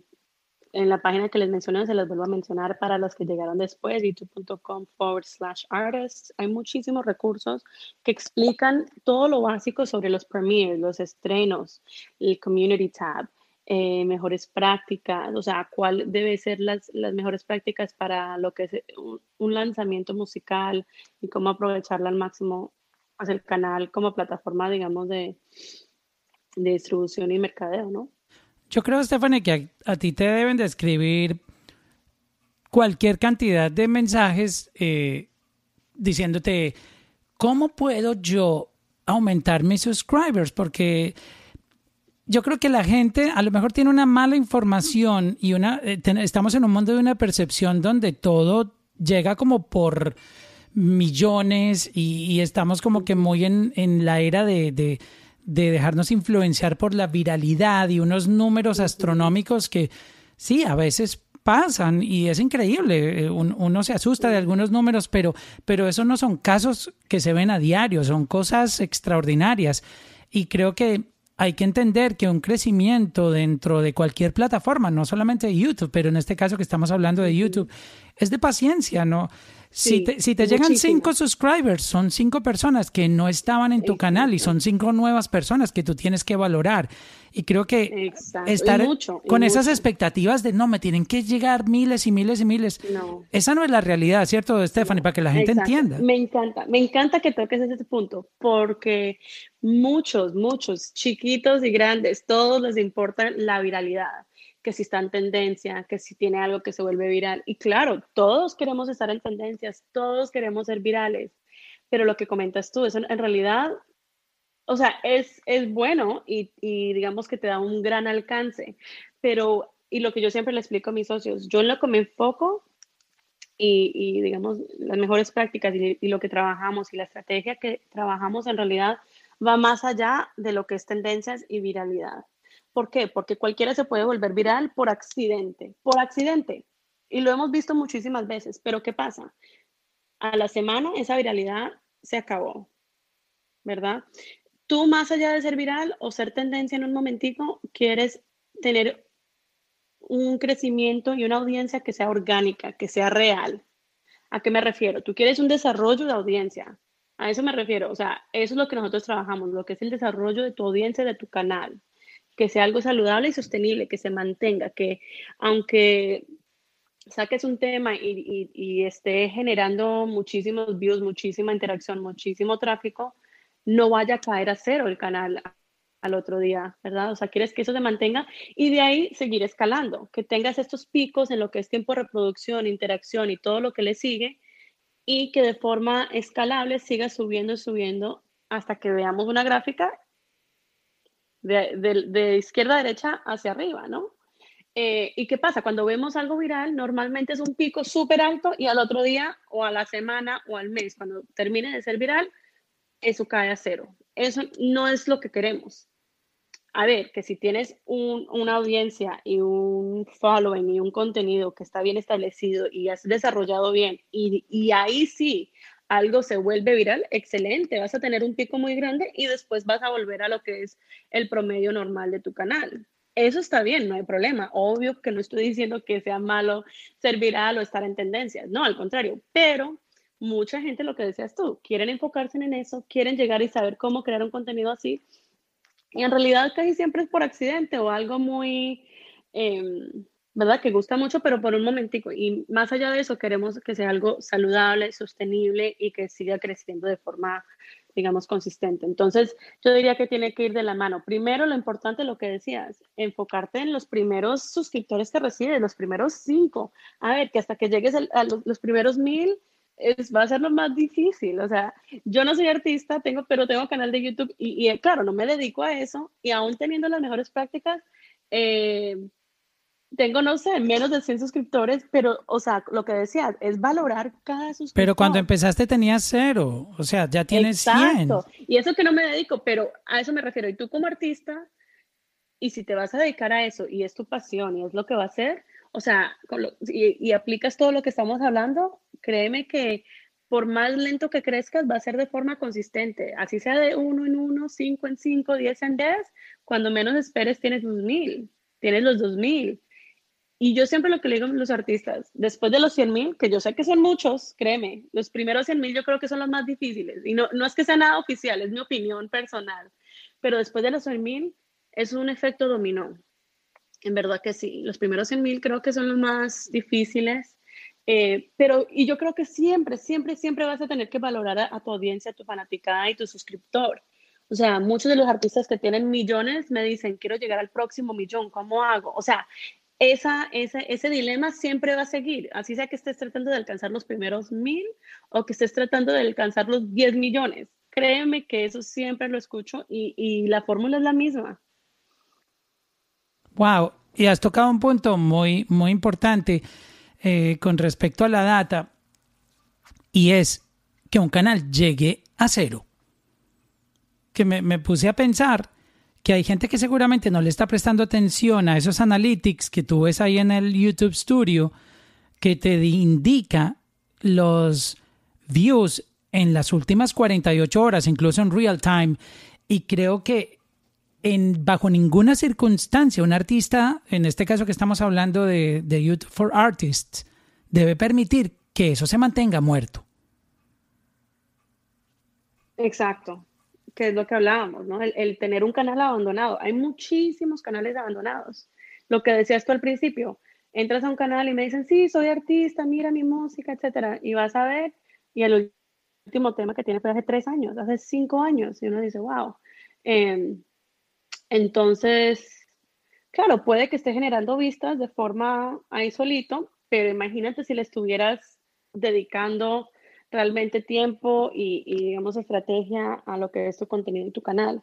en la página que les mencioné, se les vuelvo a mencionar para los que llegaron después, youtube.com forward slash artists. Hay muchísimos recursos que explican todo lo básico sobre los premiers, los estrenos, el community tab, eh, mejores prácticas, o sea, cuál debe ser las, las mejores prácticas para lo que es un, lanzamiento musical y cómo aprovecharla al máximo, hacia el canal como plataforma, digamos, de, de distribución y mercadeo, ¿no? Yo creo, Stephanie, que a, ti te deben de escribir cualquier cantidad de mensajes eh, diciéndote, ¿cómo puedo yo aumentar mis subscribers? Porque yo creo que la gente a lo mejor tiene una mala información y una eh, estamos en un mundo de una percepción donde todo llega como por millones y, estamos como que muy en, en la era de de dejarnos influenciar por la viralidad y unos números astronómicos que sí, a veces pasan y es increíble. Eh, uno se asusta de algunos números, pero, pero esos no son casos que se ven a diario, son cosas extraordinarias. Y creo que hay que entender que un crecimiento dentro de cualquier plataforma, no solamente de YouTube, pero en este caso que estamos hablando de YouTube, es de paciencia, ¿no? Si te, si te llegan cinco subscribers, son cinco personas que no estaban en tu canal y son cinco nuevas personas que tú tienes que valorar. Y creo que estar con esas expectativas de no, me tienen que llegar miles y miles y miles. Esa no es la realidad, ¿cierto, Stephanie? Para que la gente entienda. Me encanta, me encanta que toques ese punto, porque muchos, muchos, chiquitos y grandes, todos les importa la viralidad que si está en tendencia, que si tiene algo que se vuelve viral. Y claro, todos queremos estar en tendencias, todos queremos ser virales, pero lo que comentas tú, eso en realidad, o sea, es, es bueno y, y digamos que te da un gran alcance, pero, y lo que yo siempre le explico a mis socios, yo en lo que me enfoco y, y, digamos las mejores prácticas y, y, lo que trabajamos y la estrategia que trabajamos en realidad va más allá de lo que es tendencias y viralidad. ¿Por qué? Porque cualquiera se puede volver viral por accidente, por accidente. Y lo hemos visto muchísimas veces, pero ¿qué pasa? A la semana esa viralidad se acabó, ¿verdad? Tú más allá de ser viral o ser tendencia en un momentico, quieres tener un crecimiento y una audiencia que sea orgánica, que sea real. ¿A qué me refiero? Tú quieres un desarrollo de audiencia. A eso me refiero. O sea, eso es lo que nosotros trabajamos, lo que es el desarrollo de tu audiencia, de tu canal que sea algo saludable y sostenible, que se mantenga, que aunque saques un tema y, y, esté generando muchísimos views, muchísima interacción, muchísimo tráfico, no vaya a caer a cero el canal al otro día, ¿verdad? O sea, quieres que eso se mantenga y de ahí seguir escalando, que tengas estos picos en lo que es tiempo de reproducción, interacción y todo lo que le sigue y que de forma escalable siga subiendo, subiendo hasta que veamos una gráfica de, izquierda a derecha hacia arriba, ¿no? Eh, ¿Y qué pasa? Cuando vemos algo viral, normalmente es un pico súper alto y al otro día o a la semana o al mes, cuando termine de ser viral, eso cae a cero. Eso no es lo que queremos. A ver, que si tienes una audiencia y un following y un contenido que está bien establecido y has desarrollado bien, y, y ahí sí algo se vuelve viral, excelente, vas a tener un pico muy grande y después vas a volver a lo que es el promedio normal de tu canal. Eso está bien, no hay problema. Obvio que no estoy diciendo que sea malo ser viral o estar en tendencias, no, al contrario, pero mucha gente, lo que decías tú, quieren enfocarse en eso, quieren llegar y saber cómo crear un contenido así. Y en realidad casi siempre es por accidente o algo muy... Em, ¿verdad? Que gusta mucho, pero por un momentico. Y más allá de eso, queremos que sea algo saludable, sostenible y que siga creciendo de forma, digamos, consistente. Entonces, yo diría que tiene que ir de la mano. Primero, lo importante, lo que decías, enfocarte en los primeros suscriptores que recibes, los primeros cinco. A ver, que hasta que llegues a los, primeros mil, es, va a ser lo más difícil. O sea, yo no soy artista, tengo, pero tengo canal de YouTube y, y claro, no me dedico a eso y aún teniendo las mejores prácticas, eh, tengo, no sé, menos de 100 suscriptores, pero, o sea, lo que decías, es valorar cada suscriptor. Pero cuando empezaste tenías cero, o sea, ya tienes Exacto. Y eso que no me dedico, pero a eso me refiero. Y tú como artista, y si te vas a dedicar a eso, y es tu pasión, y es lo que va a hacer, o sea, y, y aplicas todo lo que estamos hablando, créeme que por más lento que crezcas, va a ser de forma consistente. Así sea de uno en uno, cinco en cinco, diez en diez, cuando menos esperes tienes un mil, tienes los dos mil y yo siempre lo que le digo a los artistas, después de los 100 mil, que yo sé que son muchos, créeme, los primeros 100 mil yo creo que son los más difíciles. Y no, no es que sea nada oficial, es mi opinión personal. Pero después de los 100 mil es un efecto dominó. En verdad que sí. Los primeros 100 mil creo que son los más difíciles. Eh, pero, y yo creo que siempre, siempre, siempre vas a tener que valorar a, a tu audiencia, a tu fanaticada y tu suscriptor. O sea, muchos de los artistas que tienen millones me dicen, quiero llegar al próximo millón, ¿cómo hago? O sea, esa, ese dilema siempre va a seguir, así sea que estés tratando de alcanzar los primeros mil o que estés tratando de alcanzar los 10 millones. Créeme que eso siempre lo escucho y, la fórmula es la misma. Wow, y has tocado un punto muy, muy importante eh, con respecto a la data y es que un canal llegue a cero. Que me, me puse a pensar que hay gente que seguramente no le está prestando atención a esos analytics que tú ves ahí en el YouTube Studio, que te indica los views en las últimas 48 horas, incluso en real time. Y creo que en, bajo ninguna circunstancia un artista, en este caso que estamos hablando de, de YouTube for Artists, debe permitir que eso se mantenga muerto. Exacto, que es lo que hablábamos, ¿no? El, tener un canal abandonado. Hay muchísimos canales abandonados. Lo que decías tú al principio, entras a un canal y me dicen, sí, soy artista, mira mi música, etcétera, y vas a ver, y el último tema que tiene fue hace tres años, hace cinco años, y uno dice, wow. Em, entonces, claro, puede que esté generando vistas de forma ahí solito, pero imagínate si le estuvieras dedicando realmente tiempo y, digamos, estrategia a lo que es tu contenido en tu canal.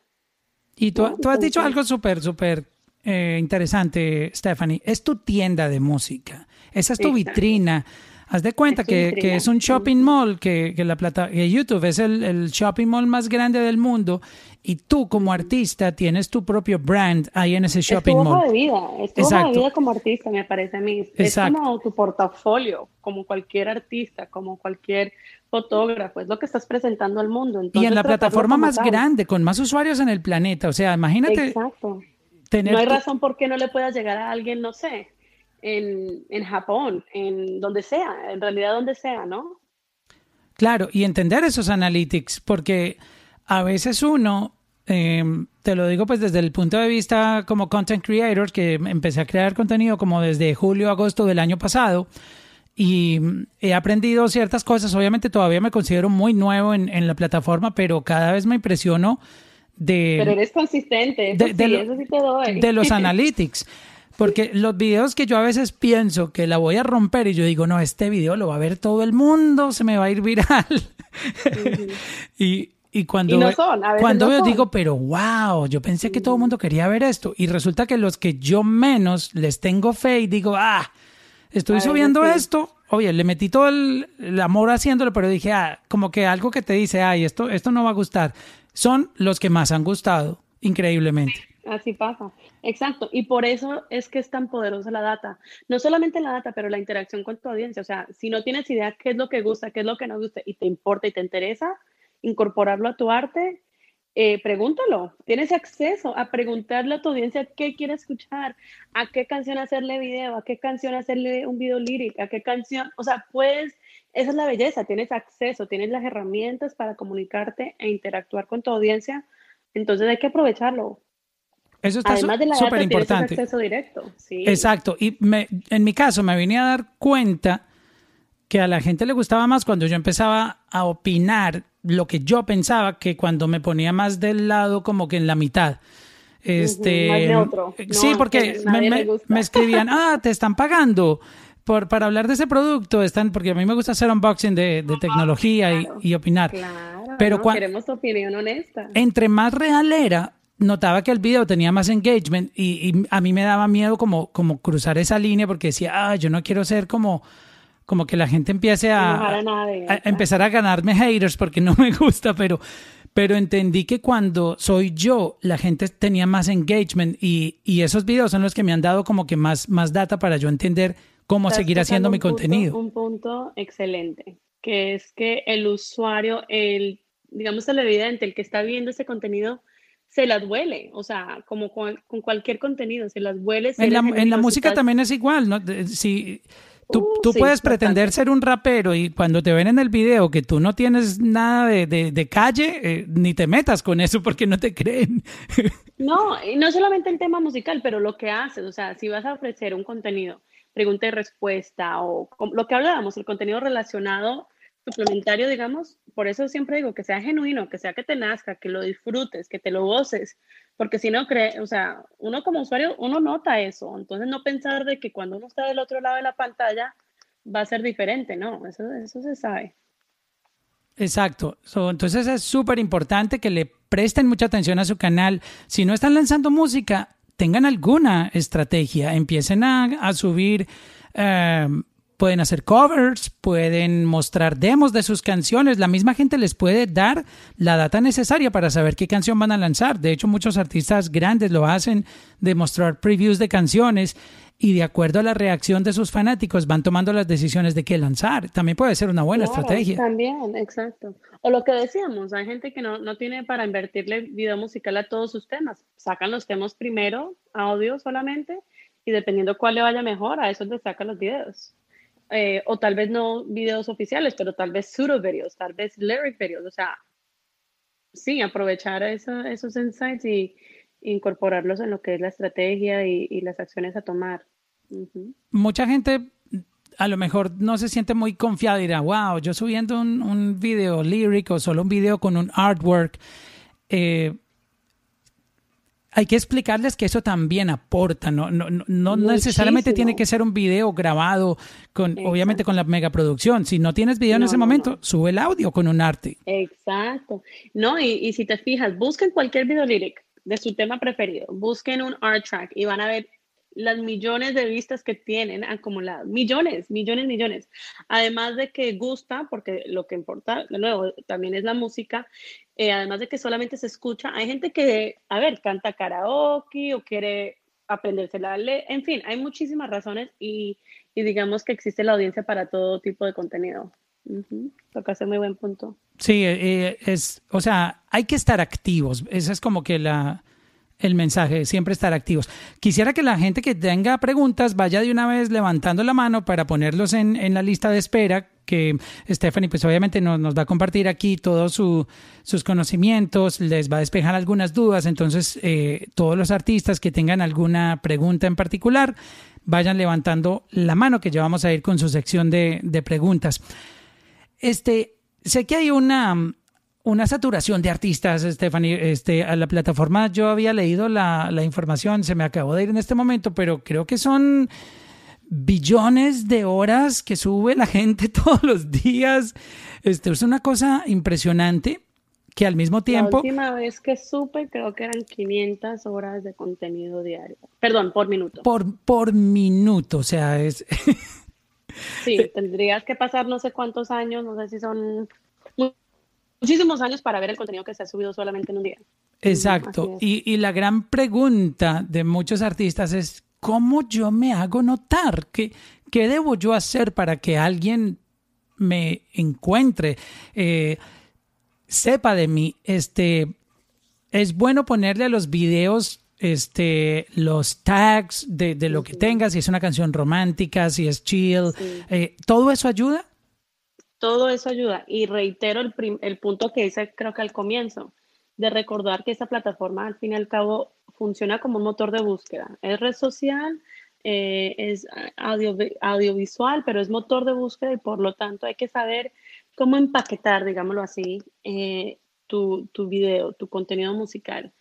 Y tú, tú has dicho algo súper, súper eh, interesante, Stephanie. Es tu tienda de música. Esa es tu vitrina. Haz de cuenta que, que, es un shopping mall, que, que la plata, que YouTube es el, el, shopping mall más grande del mundo y tú como artista tienes tu propio brand ahí en ese shopping es tu mall. de vida, es tu hoja de vida como artista, me parece a mí. Es como tu portafolio, como cualquier artista, como cualquier fotógrafo, es lo que estás presentando al mundo. y en la plataforma más grande, con más usuarios en el planeta, o sea, imagínate. Exacto. no hay razón por qué no le puedas llegar a alguien, no sé, en, en Japón, en donde sea, en realidad donde sea, ¿no? Claro, y entender esos analytics, porque a veces uno, em, te lo digo pues desde el punto de vista como content creator, que empecé a crear contenido como desde julio, agosto del año pasado, y he aprendido ciertas cosas, obviamente todavía me considero muy nuevo en, en la plataforma, pero cada vez me impresiono de... Pero eres consistente, eso, sí, eso sí te doy. De los analytics. Porque los videos que yo a veces pienso que la voy a romper y yo digo, no, este video lo va a ver todo el mundo, se me va a ir viral. y, y cuando, cuando yo digo, pero wow, yo pensé que todo el mundo quería ver esto. Y resulta que los que yo menos les tengo fe y digo, ah, estoy subiendo esto. Oye, le metí todo el, amor haciéndolo, pero dije, ah, como que algo que te dice, ay, esto, esto no va a gustar. Son los que más han gustado, increíblemente. Así pasa, exacto. Y por eso es que es tan poderosa la data. No solamente la data, pero la interacción con tu audiencia. O sea, si no tienes idea qué es lo que gusta, qué es lo que no gusta y te importa y te interesa incorporarlo a tu arte, eh, pregúntalo. Tienes acceso a preguntarle a tu audiencia qué quiere escuchar, a qué canción hacerle video, a qué canción hacerle un video lírico, a qué canción. O sea, puedes, esa es la belleza, tienes acceso, tienes las herramientas para comunicarte e interactuar con tu audiencia. Entonces hay que aprovecharlo. Eso está súper importante. acceso directo. Sí. Exacto. Y me, en mi caso me vine a dar cuenta que a la gente le gustaba más cuando yo empezaba a opinar lo que yo pensaba que cuando me ponía más del lado como que en la mitad. Este, sí, porque me, escribían, ah, te están pagando por, para hablar de ese producto, están, porque a mí me gusta hacer unboxing de, tecnología y, opinar. Pero cuando, queremos opinión honesta. Entre más real era, notaba que el video tenía más engagement y, a mí me daba miedo como, como cruzar esa línea porque decía, ah, yo no quiero ser como, como que la gente empiece a, empezar a ganarme haters porque no me gusta, pero, pero entendí que cuando soy yo, la gente tenía más engagement y, y esos videos son los que me han dado como que más, más data para yo entender cómo seguir haciendo mi contenido. Un punto excelente, que es que el usuario, el, digamos, el evidente, el que está viendo ese contenido, se las huele, o sea, como con, cualquier contenido, se las huele. En la, en la música también es igual, ¿no? Si tú, uh, tú puedes pretender ser un rapero y cuando te ven en el video que tú no tienes nada de, de, calle, eh, ni te metas con eso porque no te creen. No, y no solamente el tema musical, pero lo que haces, o sea, si vas a ofrecer un contenido, pregunta y respuesta o lo que hablábamos, el contenido relacionado suplementario, digamos, por eso siempre digo que sea genuino, que sea que te nazca, que lo disfrutes, que te lo goces, porque si no cree, o sea, uno como usuario, uno nota eso, entonces no pensar de que cuando uno está del otro lado de la pantalla va a ser diferente, no, eso, eso se sabe. Exacto. entonces es súper importante que le presten mucha atención a su canal. Si no están lanzando música, tengan alguna estrategia, empiecen a, a subir eh, pueden hacer covers, pueden mostrar demos de sus canciones, la misma gente les puede dar la data necesaria para saber qué canción van a lanzar. De hecho, muchos artistas grandes lo hacen de mostrar previews de canciones y de acuerdo a la reacción de sus fanáticos van tomando las decisiones de qué lanzar. También puede ser una buena estrategia. También, exacto. O lo que decíamos, hay gente que no, no tiene para invertirle video musical a todos sus temas. Sacan los temas primero, audio solamente, y dependiendo cuál le vaya mejor, a eso le sacan los videos. Eh, o tal vez no videos oficiales, pero tal vez pseudo videos, tal vez lyric videos, o sea, sí, aprovechar esos insights y incorporarlos en lo que es la estrategia y, las acciones a tomar. Mucha gente a lo mejor no se siente muy confiada y dirá, wow, yo subiendo un, un video lírico, solo un video con un artwork, eh, hay que explicarles que eso también aporta, no, no, no necesariamente tiene que ser un video grabado con, obviamente con la megaproducción. Si no tienes video en ese momento, sube el audio con un arte. Exacto. No, y, y si te fijas, busquen cualquier video lyric de su tema preferido, busquen un art track y van a ver las millones de vistas que tienen acumuladas, millones, millones, millones. Además de que gusta, porque lo que importa, de nuevo, también es la música, eh, además de que solamente se escucha, hay gente que, a ver, canta karaoke o quiere aprenderse la ley, en fin, hay muchísimas razones y, digamos que existe la audiencia para todo tipo de contenido. Uh Toca muy buen punto. Sí, eh, es, o sea, hay que estar activos. Esa es como que la, el mensaje, siempre estar activos. Quisiera que la gente que tenga preguntas vaya de una vez levantando la mano para ponerlos en, en la lista de espera, que Stephanie pues obviamente nos, nos va a compartir aquí todos su, sus conocimientos, les va a despejar algunas dudas, entonces eh, todos los artistas que tengan alguna pregunta en particular, vayan levantando la mano que ya vamos a ir con su sección de, de preguntas. Este, sé que hay una una saturación de artistas, Stephanie. Este, a la plataforma yo había leído la, la, información, se me acabó de ir en este momento, pero creo que son billones de horas que sube la gente todos los días. Este, es una cosa impresionante que al mismo tiempo... La última vez que supe creo que eran 500 horas de contenido diario. Perdón, por minuto. Por, por minuto, o sea, es... sí, tendrías que pasar no sé cuántos años, no sé si son muchísimos años para ver el contenido que se ha subido solamente en un día. Exacto. Y, y, la gran pregunta de muchos artistas es, ¿cómo yo me hago notar? ¿Qué, qué debo yo hacer para que alguien me encuentre, eh, sepa de mí? Este, es bueno ponerle a los videos este, los tags de, de lo que tengas, si es una canción romántica, si es chill, eh, ¿todo eso ayuda? Todo eso ayuda. Y reitero el, el punto que hice creo que al comienzo, de recordar que esta plataforma al fin y al cabo funciona como un motor de búsqueda. Es red social, eh, es audio, audiovisual, pero es motor de búsqueda y por lo tanto hay que saber cómo empaquetar, digámoslo así, eh, tu, tu video, tu contenido musical.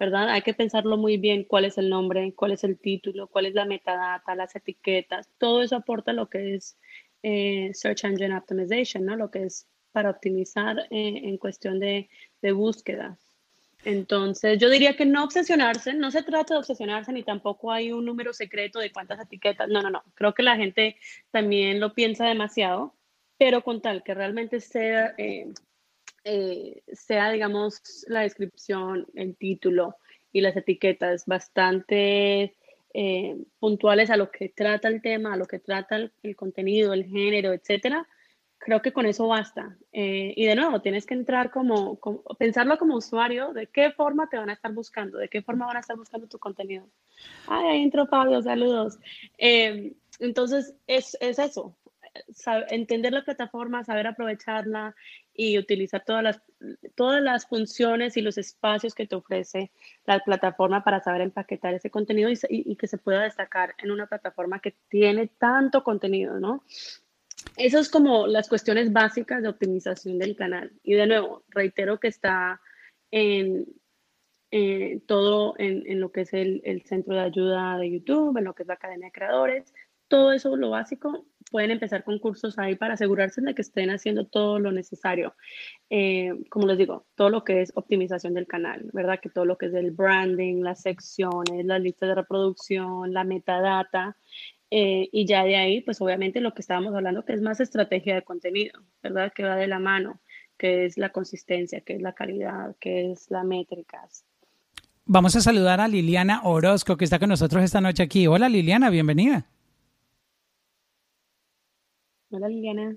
¿verdad? Hay que pensarlo muy bien cuál es el nombre, cuál es el título, cuál es la metadata, las etiquetas. Todo eso aporta lo que es eh, Search Engine Optimization, ¿no? Lo que es para optimizar eh, en cuestión de, de búsquedas. Entonces, yo diría que no obsesionarse, no se trata de obsesionarse ni tampoco hay un número secreto de cuántas etiquetas, no, no, no, creo que la gente también lo piensa demasiado, pero con tal que realmente sea, eh, sea digamos, la descripción, el título y las etiquetas bastante eh, puntuales a lo que trata el tema, a lo que trata el, contenido, el género, etcétera, creo que con eso basta. Eh, y de nuevo, tienes que entrar como, pensarlo como usuario, de qué forma te van a estar buscando, de qué forma van a estar buscando tu contenido. Ay, ahí entró Pablo, saludos. Eh, entonces, es, es eso, entender la plataforma, saber aprovecharla y utilizar todas las, todas las funciones y los espacios que te ofrece la plataforma para saber empaquetar ese contenido y, que se pueda destacar en una plataforma que tiene tanto contenido, ¿no? Eso es como las cuestiones básicas de optimización del canal. Y de nuevo, reitero que está en, todo en, en, lo que es el, el, centro de ayuda de YouTube, en lo que es la Academia de Creadores, todo eso, lo básico, pueden empezar con cursos ahí para asegurarse de que estén haciendo todo lo necesario. Eh, como les digo, todo lo que es optimización del canal, ¿verdad? Que todo lo que es el branding, las secciones, las listas de reproducción, la metadata. Eh, y ya de ahí, pues obviamente lo que estábamos hablando, que es más estrategia de contenido, ¿verdad? Que va de la mano, que es la consistencia, que es la calidad, que es la métricas. Vamos a saludar a Liliana Orozco, que está con nosotros esta noche aquí. Hola Liliana, bienvenida. Hola Liliana.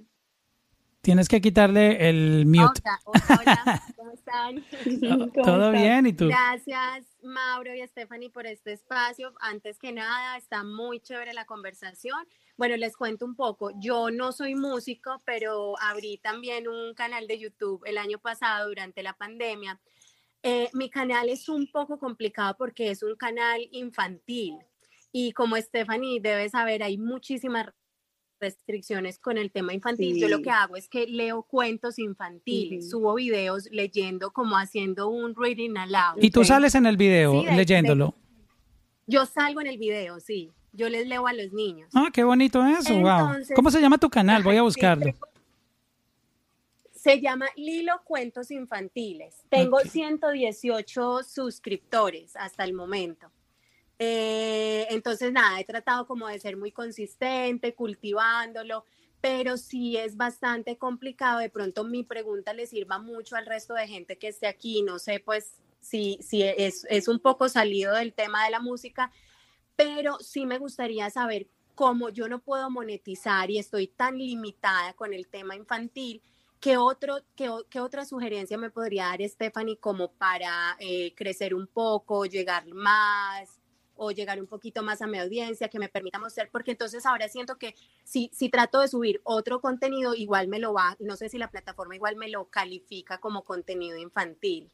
Tienes que quitarle el mute. Hola, ¿cómo están? ¿Todo bien? ¿Y tú? Gracias, Mauro y Stephanie, por este espacio. Antes que nada, está muy chévere la conversación. Bueno, les cuento un poco. Yo no soy músico, pero abrí también un canal de YouTube el año pasado durante la pandemia. Eh, mi canal es un poco complicado porque es un canal infantil. Y como Stephanie debe saber, hay muchísimas restricciones con el tema infantil. Yo lo que hago es que leo cuentos infantiles, subo videos leyendo como haciendo un reading aloud. ¿Y tú sales en el video leyéndolo? yo salgo en el video, sí. Yo les leo a los niños. Ah, qué bonito eso, wow. ¿Cómo se llama tu canal? Voy a buscarlo. Se llama Lilo Cuentos Infantiles. Tengo 118 suscriptores hasta el momento. Eh, entonces, nada, he tratado como de ser muy consistente, cultivándolo, pero sí es bastante complicado. De pronto mi pregunta le sirva mucho al resto de gente que esté aquí. No sé, pues, si, si es, es un poco salido del tema de la música, pero sí me gustaría saber cómo yo no puedo monetizar y estoy tan limitada con el tema infantil. ¿Qué, otro, qué, qué otra sugerencia me podría dar Stephanie como para eh, crecer un poco, llegar más, o llegar un poquito más a mi audiencia, que me permita mostrar, porque entonces ahora siento que si, si trato de subir otro contenido, igual me lo va, no sé si la plataforma igual me lo califica como contenido infantil.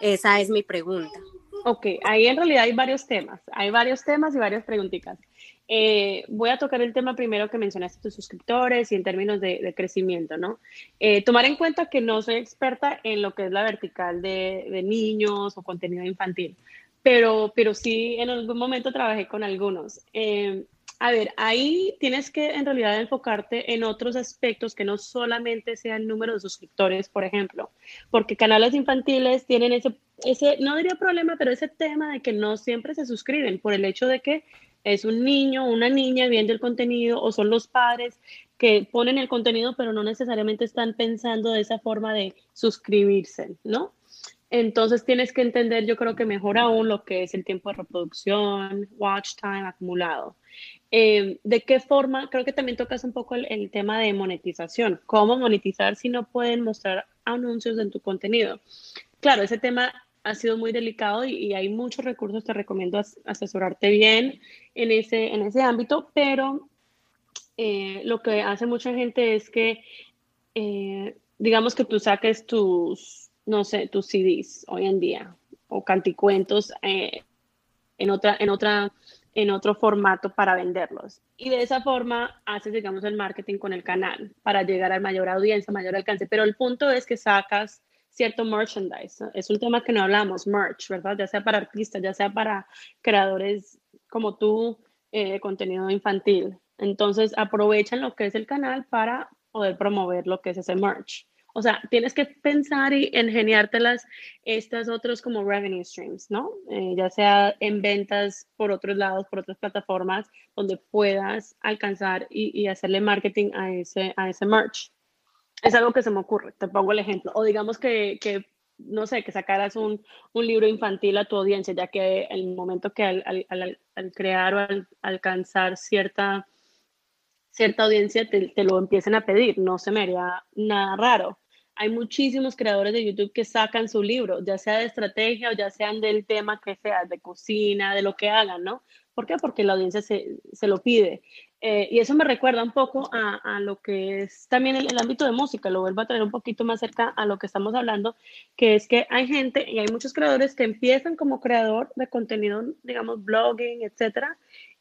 Esa es mi pregunta. Ok, ahí en realidad hay varios temas, hay varios temas y varias preguntitas. Eh, voy a tocar el tema primero que mencionaste tus suscriptores y en términos de, crecimiento, ¿no? Eh, tomar en cuenta que no soy experta en lo que es la vertical de, de niños o contenido infantil pero, pero sí en algún momento trabajé con algunos. Eh, a ver, ahí tienes que en realidad enfocarte en otros aspectos que no solamente sea el número de suscriptores, por ejemplo, porque canales infantiles tienen ese, ese, no diría problema, pero ese tema de que no siempre se suscriben por el hecho de que es un niño o una niña viendo el contenido o son los padres que ponen el contenido, pero no necesariamente están pensando de esa forma de suscribirse, ¿no? Entonces tienes que entender, yo creo que mejor aún lo que es el tiempo de reproducción, watch time acumulado. Eh, ¿De qué forma? Creo que también tocas un poco el, tema de monetización. ¿Cómo monetizar si no pueden mostrar anuncios en tu contenido? Claro, ese tema ha sido muy delicado y, hay muchos recursos. Te recomiendo asesorarte bien en ese, en ese ámbito, pero eh, lo que hace mucha gente es que, eh, digamos que tú saques tus no sé, tus CDs hoy en día o canticuentos eh, en, otra, en, otra, en otro formato para venderlos. Y de esa forma haces, digamos, el marketing con el canal para llegar a mayor audiencia, mayor alcance. Pero el punto es que sacas cierto merchandise. Es un tema que no hablamos, merch, ¿verdad? Ya sea para artistas, ya sea para creadores como tú, eh, contenido infantil. Entonces aprovechan lo que es el canal para poder promover lo que es ese merch. O sea, tienes que pensar y ingeniártelas estas otros como revenue streams, ¿no? Eh, ya sea en ventas por otros lados, por otras plataformas, donde puedas alcanzar y, hacerle marketing a ese, a ese merch. Es algo que se me ocurre, te pongo el ejemplo. O digamos que, que no sé, que sacaras un, un, libro infantil a tu audiencia, ya que el momento que al, al, crear o al alcanzar cierta, cierta audiencia te, te, lo empiecen a pedir, no se me haría nada raro hay muchísimos creadores de YouTube que sacan su libro, ya sea de estrategia o ya sean del tema que sea, de cocina, de lo que hagan, ¿no? ¿Por qué? Porque la audiencia se, se lo pide. Eh, y eso me recuerda un poco a, a lo que es también el, el, ámbito de música, lo vuelvo a traer un poquito más cerca a lo que estamos hablando, que es que hay gente y hay muchos creadores que empiezan como creador de contenido, digamos, blogging, etcétera,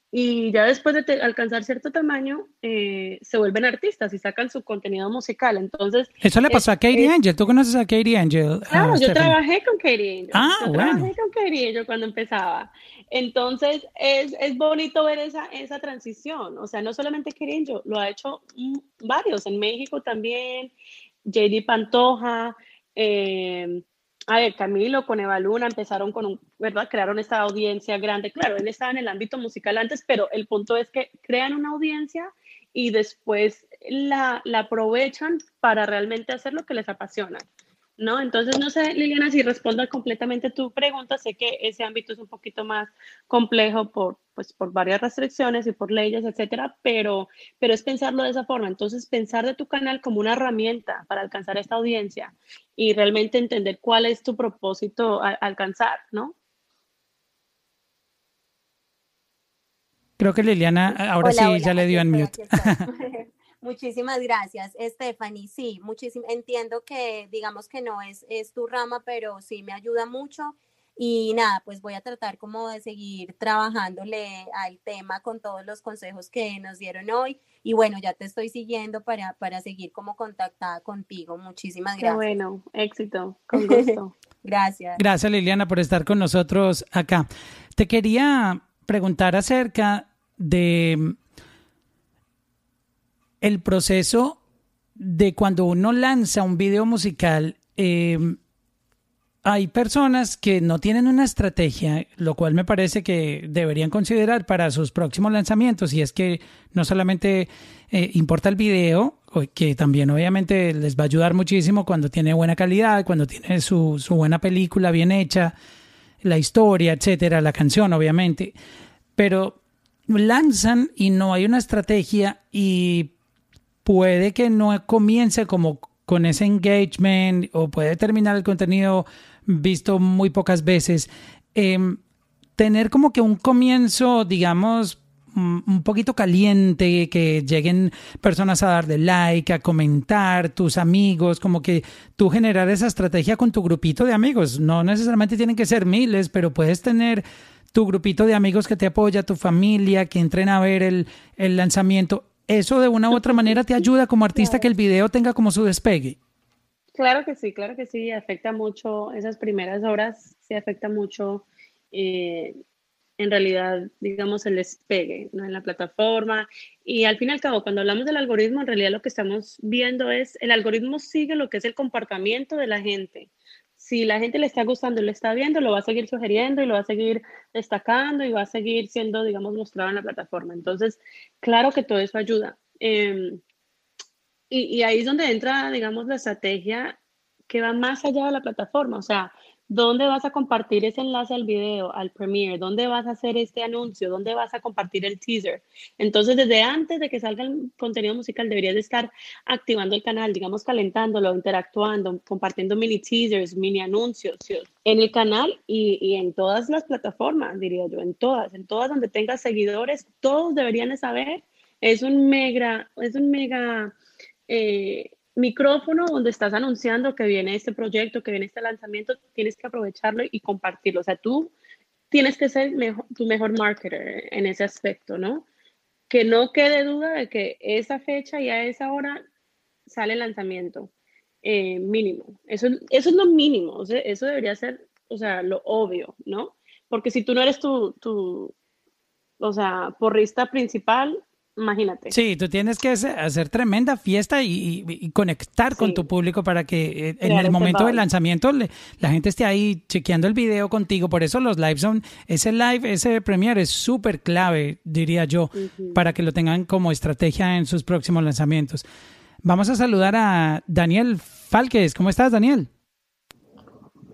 y ya después de alcanzar cierto tamaño, eh, se vuelven artistas y sacan su contenido musical. Entonces, eso le pasó a Katie Angel. ¿Tú conoces a Katie Angel? Claro, yo trabajé con Katie Angel. Ah, yo trabajé con Katie Angel cuando empezaba. Entonces, es, es bonito ver esa, esa transición. O sea, no solamente Katie Angel, lo ha hecho varios. En México también, JD Pantoja. Eh, a ver, Camilo con Eva Luna empezaron con un, ¿verdad? Crearon esta audiencia grande. Claro, él estaba en el ámbito musical antes, pero el punto es que crean una audiencia y después la, la aprovechan para realmente hacer lo que les apasiona. ¿No? Entonces, no sé, Liliana, si respondo completamente tu pregunta, sé que ese ámbito es un poquito más complejo por, pues, por varias restricciones y por leyes, etcétera, pero, pero es pensarlo de esa forma. Entonces, pensar de tu canal como una herramienta para alcanzar esta audiencia y realmente entender cuál es tu propósito a, alcanzar, ¿no? Creo que Liliana ahora sí ya le dio en mute. Muchísimas gracias, Stephanie. Sí, muchísimo. Entiendo que digamos que no es, es tu rama, pero sí me ayuda mucho. Y nada, pues voy a tratar como de seguir trabajándole al tema con todos los consejos que nos dieron hoy. Y bueno, ya te estoy siguiendo para, para seguir como contactada contigo. Muchísimas gracias. Qué bueno, éxito, con gusto. gracias. Gracias Liliana por estar con nosotros acá. Te quería preguntar acerca de el proceso de cuando uno lanza un video musical, em, hay personas que no tienen una estrategia, lo cual me parece que deberían considerar para sus próximos lanzamientos, y es que no solamente eh, importa el video, que también obviamente les va a ayudar muchísimo cuando tiene buena calidad, cuando tiene su, su buena película bien hecha, la historia, etcétera, la canción, obviamente, pero lanzan y no hay una estrategia y puede que no comience como con ese engagement o puede terminar el contenido visto muy pocas veces. Em, tener como que un comienzo, digamos, mm, un poquito caliente, que lleguen personas a darle like, a comentar, tus amigos, como que tú generar esa estrategia con tu grupito de amigos. No necesariamente tienen que ser miles, pero puedes tener tu grupito de amigos que te apoya, tu familia, que entren a ver el, el lanzamiento eso de una u otra manera te ayuda como artista que el video tenga como su despegue. Claro que sí, claro que sí, afecta mucho esas primeras horas, sí afecta mucho eh, en realidad, digamos, el despegue ¿no? en la plataforma. Y al fin y al cabo, cuando hablamos del algoritmo, en realidad lo que estamos viendo es, el algoritmo sigue lo que es el comportamiento de la gente si la gente le está gustando y lo está viendo, lo va a seguir sugiriendo y lo va a seguir destacando y va a seguir siendo, digamos, mostrado en la plataforma. Entonces, claro que todo eso ayuda. Em, y, y, ahí es donde entra, digamos, la estrategia que va más allá de la plataforma. O sea, ¿Dónde vas a compartir ese enlace al video, al Premiere? ¿Dónde vas a hacer este anuncio? ¿Dónde vas a compartir el teaser? Entonces, desde antes de que salga el contenido musical, deberías de estar activando el canal, digamos, calentándolo, interactuando, compartiendo mini teasers, mini anuncios en el canal y, y en todas las plataformas, diría yo, en todas, en todas donde tengas seguidores, todos deberían de saber. Es un mega, es un mega... Eh, micrófono donde estás anunciando que viene este proyecto, que viene este lanzamiento, tienes que aprovecharlo y compartirlo. O sea, tú tienes que ser tu mejor marketer en ese aspecto, ¿no? Que no quede duda de que esa fecha y a esa hora sale el lanzamiento eh, mínimo. Eso, eso es lo mínimo, eso debería ser, o sea, lo obvio, ¿no? Porque si tú no eres tu, tu o sea, porrista principal, Imagínate. Sí, tú tienes que hacer tremenda fiesta y, conectar con tu público para que eh, en el momento del lanzamiento la gente esté ahí chequeando el video contigo. Por eso los lives son, ese live, ese premiere es súper clave, diría yo, para que lo tengan como estrategia en sus próximos lanzamientos. Vamos a saludar a Daniel Falques. ¿Cómo estás, Daniel?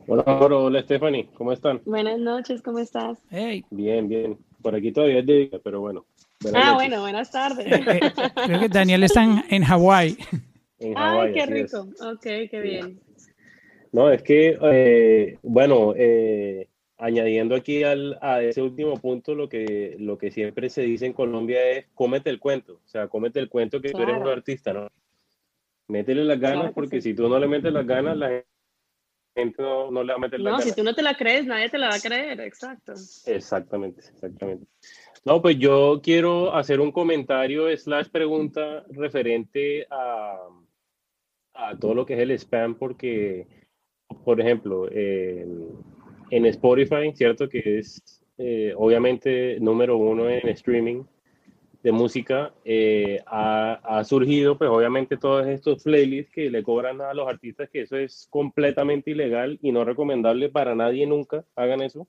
Hola, hola, Stephanie. ¿Cómo están? Buenas noches, ¿cómo estás? Bien, bien. Por aquí todavía es de día, pero bueno ah, bueno, buenas tardes. Eh, eh, creo que Daniel está en Hawái. Ay, qué rico. Ok, qué bien. No, es que, eh, bueno, añadiendo aquí al, a ese último punto, lo que, lo que siempre se dice en Colombia es cómete el cuento. O sea, cómete el cuento que tú eres un artista, ¿no? Métele las ganas, porque si tú no le metes las ganas, la gente no, no le va a meter ganas. No, si tú no te la crees, nadie te la va a creer, exacto. Exactamente, exactamente. No, pues yo quiero hacer un comentario slash pregunta referente a, a todo lo que es el spam, porque, por ejemplo, en Spotify, ¿cierto? Que es eh, obviamente número uno en streaming de música, eh, ha, ha, surgido, pues obviamente todos estos playlists que le cobran a los artistas, que eso es completamente ilegal y no recomendable para nadie nunca, hagan eso,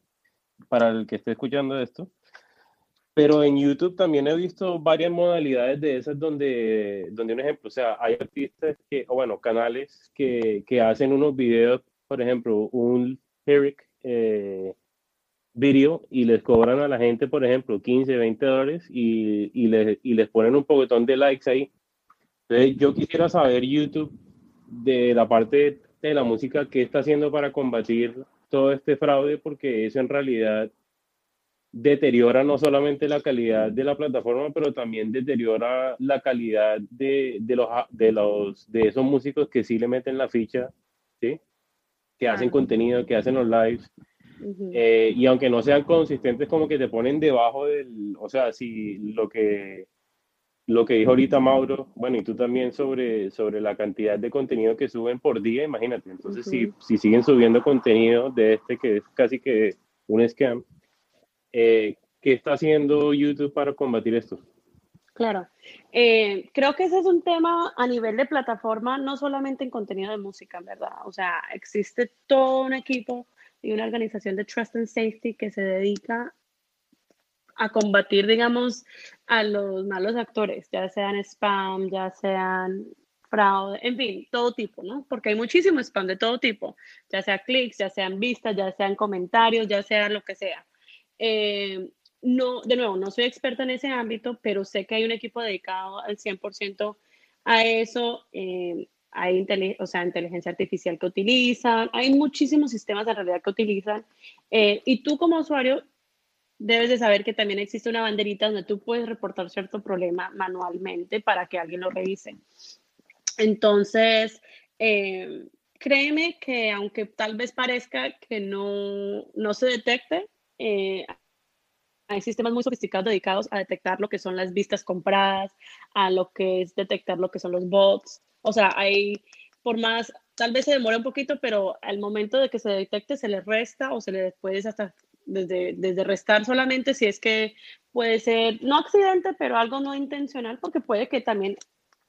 para el que esté escuchando esto. Pero en YouTube también he visto varias modalidades de esas donde, donde un ejemplo, o sea, hay artistas que, o bueno, canales que, que hacen unos videos, por ejemplo, un lyric eh, video y les cobran a la gente, por ejemplo, 15, 20 dólares y, y, les, y les ponen un poquetón de likes ahí. Entonces, yo quisiera saber YouTube de la parte de la música, qué está haciendo para combatir todo este fraude, porque eso en realidad deteriora no solamente la calidad de la plataforma, pero también deteriora la calidad de, de, los, de, los, de esos músicos que sí le meten la ficha, ¿sí? que hacen contenido, que hacen los lives. Eh, y aunque no sean consistentes, como que te ponen debajo del, o sea, si lo que, lo que dijo ahorita Mauro, bueno, y tú también sobre, sobre la cantidad de contenido que suben por día, imagínate. Entonces, si, si siguen subiendo contenido de este que es casi que un scam, eh, ¿qué está haciendo YouTube para combatir esto? Claro, eh, creo que ese es un tema a nivel de plataforma, no solamente en contenido de música, en verdad. O sea, existe todo un equipo y una organización de Trust and Safety que se dedica a combatir, digamos, a los malos actores, ya sean spam, ya sean fraude, en fin, todo tipo, ¿no? Porque hay muchísimo spam de todo tipo, ya sea clics, ya sean vistas, ya sean comentarios, ya sea lo que sea. Eh, no, de nuevo, no soy experta en ese ámbito, pero sé que hay un equipo dedicado al 100% a eso. Eh, hay o sea, inteligencia artificial que utilizan, hay muchísimos sistemas de realidad que utilizan. Eh, y tú como usuario debes de saber que también existe una banderita donde tú puedes reportar cierto problema manualmente para que alguien lo revise. Entonces, créeme que aunque tal vez parezca que no, no se detecte, eh, hay sistemas muy sofisticados dedicados a detectar lo que son las vistas compradas, a lo que es detectar lo que son los bots. O sea, hay, por más, tal vez se demora un poquito, pero al momento de que se detecte se le resta o se le puede hasta desde, desde restar solamente si es que puede ser, no accidente, pero algo no intencional, porque puede que también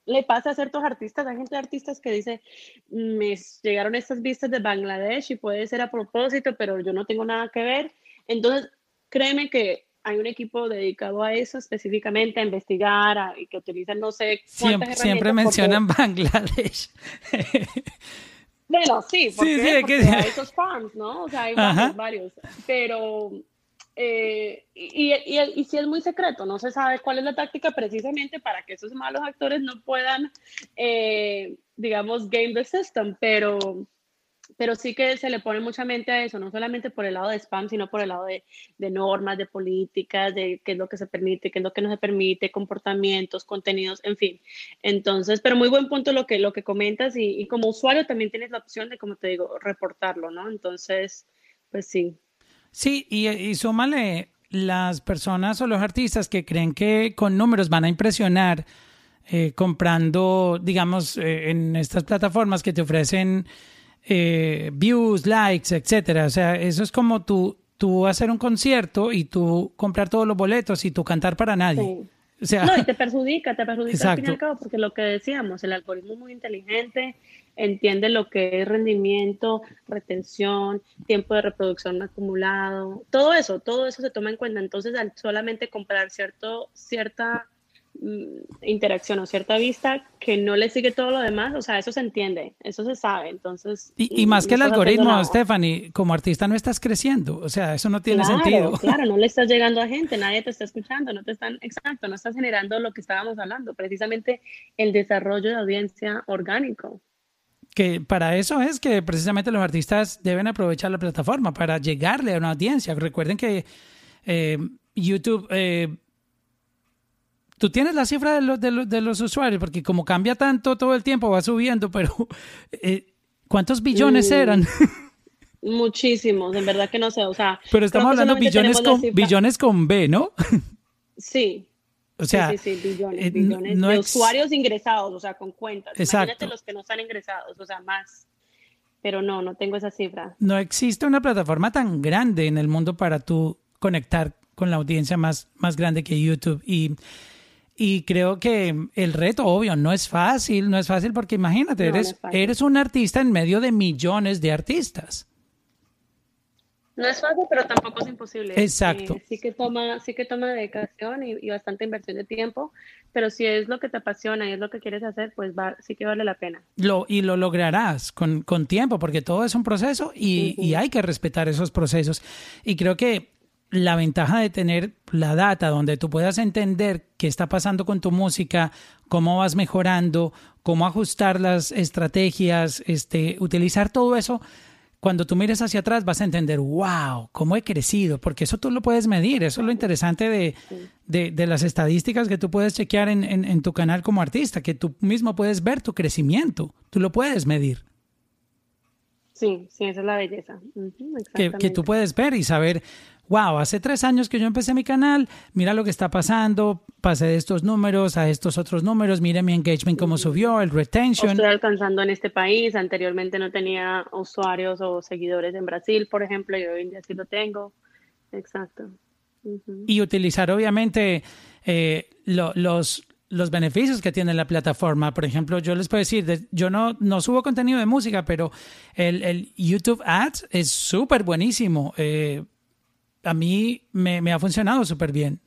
le pase a ciertos artistas, hay gente de artistas que dice, me llegaron estas vistas de Bangladesh y puede ser a propósito, pero yo no tengo nada que ver entonces, créeme que hay un equipo dedicado a eso específicamente, a investigar y que utilizan no sé siempre, siempre mencionan Bangladesh. bueno, sí, porque, sí, porque hay esos farms, ¿no? O sea, hay varios, varios. Pero, eh, y, y, y, si es muy secreto, no se sabe cuál es la táctica precisamente para que esos malos actores no puedan, eh, digamos, game the system, pero pero sí que se le pone mucha mente a eso, no solamente por el lado de spam, sino por el lado de, de, normas, de políticas, de qué es lo que se permite, qué es lo que no se permite, comportamientos, contenidos, en fin. Entonces, pero muy buen punto lo que, lo que comentas y, como usuario también tienes la opción de, como te digo, reportarlo, ¿no? Entonces, pues sí. Sí, y, y súmale las personas o los artistas que creen que con números van a impresionar eh, comprando, digamos, eh, en estas plataformas que te ofrecen eh, views, likes, etcétera. O sea, eso es como tú, tú hacer un concierto y tú comprar todos los boletos y tú cantar para nadie. O sea, no, y te perjudica, te perjudica al fin y al cabo, porque lo que decíamos, el algoritmo es muy inteligente, entiende lo que es rendimiento, retención, tiempo de reproducción acumulado, todo eso, todo eso se toma en cuenta. Entonces, al solamente comprar cierto, cierta interacción o cierta vista que no le sigue todo lo demás, o sea, eso se entiende, eso se sabe, entonces... Y, más que el algoritmo, Stephanie, como artista no estás creciendo, o sea, eso no tiene sentido. Claro, no le estás llegando a gente, nadie te está escuchando, no te están, exacto, no estás generando lo que estábamos hablando, precisamente el desarrollo de audiencia orgánico. Que para eso es que precisamente los artistas deben aprovechar la plataforma para llegarle a una audiencia. Recuerden que eh, YouTube... Eh, Tú tienes la cifra de los, de, los, de los usuarios, porque como cambia tanto todo el tiempo, va subiendo, pero eh, ¿cuántos billones eran? Muchísimos, en verdad que no sé, o sea... Pero estamos hablando billones con, billones con B, ¿no? Sí. O sea, sí, sí, billones, eh, billones de usuarios ingresados, o sea, con cuentas. Exacto. Imagínate los que no están ingresados, o sea, más. Pero no, no tengo esa cifra. No existe una plataforma tan grande en el mundo para tú conectar con la audiencia más, más grande que YouTube. Y y creo que el reto, obvio, no es fácil, no es fácil porque imagínate, eres, eres un artista en medio de millones de artistas. No es fácil, pero tampoco es imposible. Exacto. Eh, sí que toma, sí que toma dedicación y, y, bastante inversión de tiempo, pero si es lo que te apasiona y es lo que quieres hacer, pues va, sí que vale la pena. Lo, y lo lograrás con, con tiempo, porque todo es un proceso y, uh -huh. y hay que respetar esos procesos. Y creo que la ventaja de tener la data donde tú puedas entender qué está pasando con tu música, cómo vas mejorando, cómo ajustar las estrategias, este, utilizar todo eso cuando tú mires hacia atrás vas a entender, wow, cómo he crecido, porque eso tú lo puedes medir, eso es lo interesante de, de, de las estadísticas que tú puedes chequear en, en, en, tu canal como artista, que tú mismo puedes ver tu crecimiento, tú lo puedes medir. Sí, sí, esa es la belleza. Uh -huh, que, que tú puedes ver y saber, wow, hace tres años que yo empecé mi canal, mira lo que está pasando, pasé de estos números a estos otros números, mira mi engagement cómo subió, el retention. Estoy alcanzando en este país, anteriormente no tenía usuarios o seguidores en Brasil, por ejemplo, y hoy en día sí lo tengo. Exacto. Uh -huh. Y utilizar obviamente eh, lo, los, los beneficios que tiene la plataforma. Por ejemplo, yo les puedo decir, yo no, no subo contenido de música, pero el, el YouTube Ads es súper buenísimo. Eh, a mí me, me ha funcionado súper bien.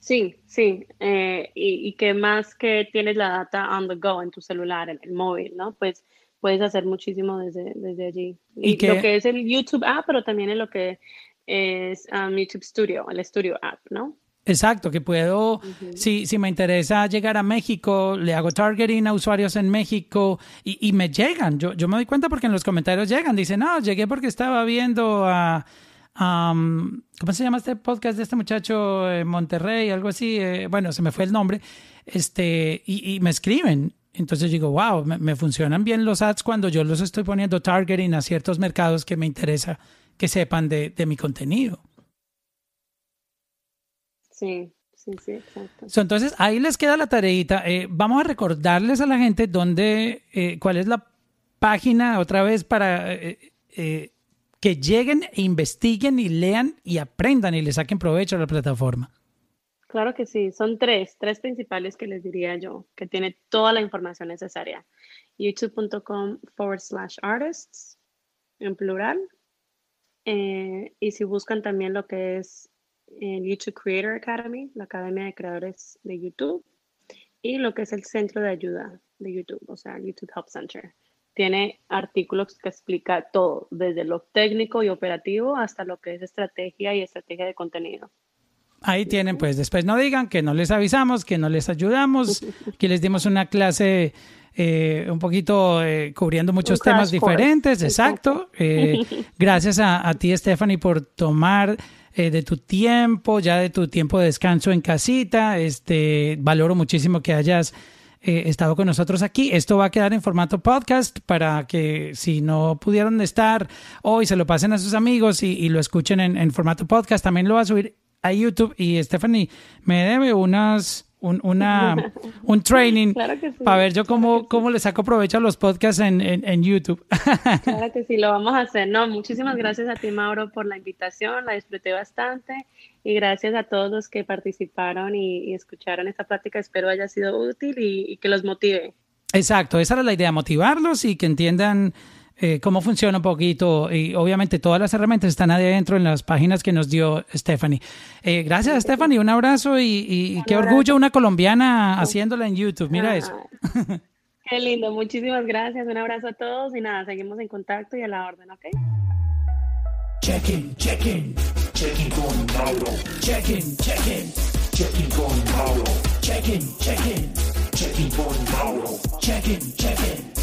Sí, sí. Eh, y, y, que más que tienes la data on the go en tu celular, en el móvil, ¿no? Pues puedes hacer muchísimo desde, desde allí. Y, y que, lo que es el YouTube app, pero también en lo que es um, YouTube Studio, el Studio app, ¿no? Exacto, que puedo, uh -huh. si, si me interesa llegar a México, le hago targeting a usuarios en México y, y, me llegan. Yo, yo me doy cuenta porque en los comentarios llegan. Dicen, no, llegué porque estaba viendo a, um, ¿cómo se llama este podcast de este muchacho en Monterrey? Algo así. Eh, bueno, se me fue el nombre. Este, y, y me escriben. Entonces digo, wow, me, me, funcionan bien los ads cuando yo los estoy poniendo targeting a ciertos mercados que me interesa que sepan de, de mi contenido. Sí, sí, sí, exacto. So, entonces, ahí les queda la tareita. Eh, vamos a recordarles a la gente dónde, eh, cuál es la página otra vez para eh, eh, que lleguen e investiguen y lean y aprendan y le saquen provecho a la plataforma. Claro que sí, son tres, tres principales que les diría yo, que tiene toda la información necesaria. youtube.com forward slash artists, en plural. Y si buscan también lo que es en YouTube Creator Academy, la Academia de Creadores de YouTube, y lo que es el Centro de Ayuda de YouTube, o sea, YouTube Help Center. Tiene artículos que explica todo, desde lo técnico y operativo hasta lo que es estrategia y estrategia de contenido. Ahí tienen, pues después no digan que no les avisamos, que no les ayudamos, que les dimos una clase eh, un poquito eh, cubriendo muchos temas diferentes, course. exacto. Eh, gracias a, a ti, Stephanie, por tomar eh, de tu tiempo, ya de tu tiempo de descanso en casita. Este, valoro muchísimo que hayas eh, estado con nosotros aquí. Esto va a quedar en formato podcast para que si no pudieron estar hoy se lo pasen a sus amigos y, lo escuchen en, en, formato podcast. También lo va a subir a YouTube y Stephanie me debe unas un, una, un training claro sí, para ver yo cómo, claro cómo le saco provecho a los podcasts en, en, en, YouTube. Claro que sí, lo vamos a hacer. No, muchísimas gracias a ti, Mauro, por la invitación. La disfruté bastante. Y gracias a todos los que participaron y, y escucharon esta plática. Espero haya sido útil y, y que los motive. Exacto, esa era la idea, motivarlos y que entiendan eh, cómo funciona un poquito y obviamente todas las herramientas están ahí adentro en las páginas que nos dio Stephanie. Eh, gracias Stephanie, un abrazo y, y, y qué orgullo una colombiana haciándola en YouTube, mira ah, eso. Qué lindo, muchísimas gracias, un abrazo a todos y nada, seguimos en contacto y a la orden, ¿ok? Check-in, check-in, check-in con Mauro. Check-in, check-in, check-in con Mauro. Check-in, check-in, check-in con Mauro. Check-in, check-in.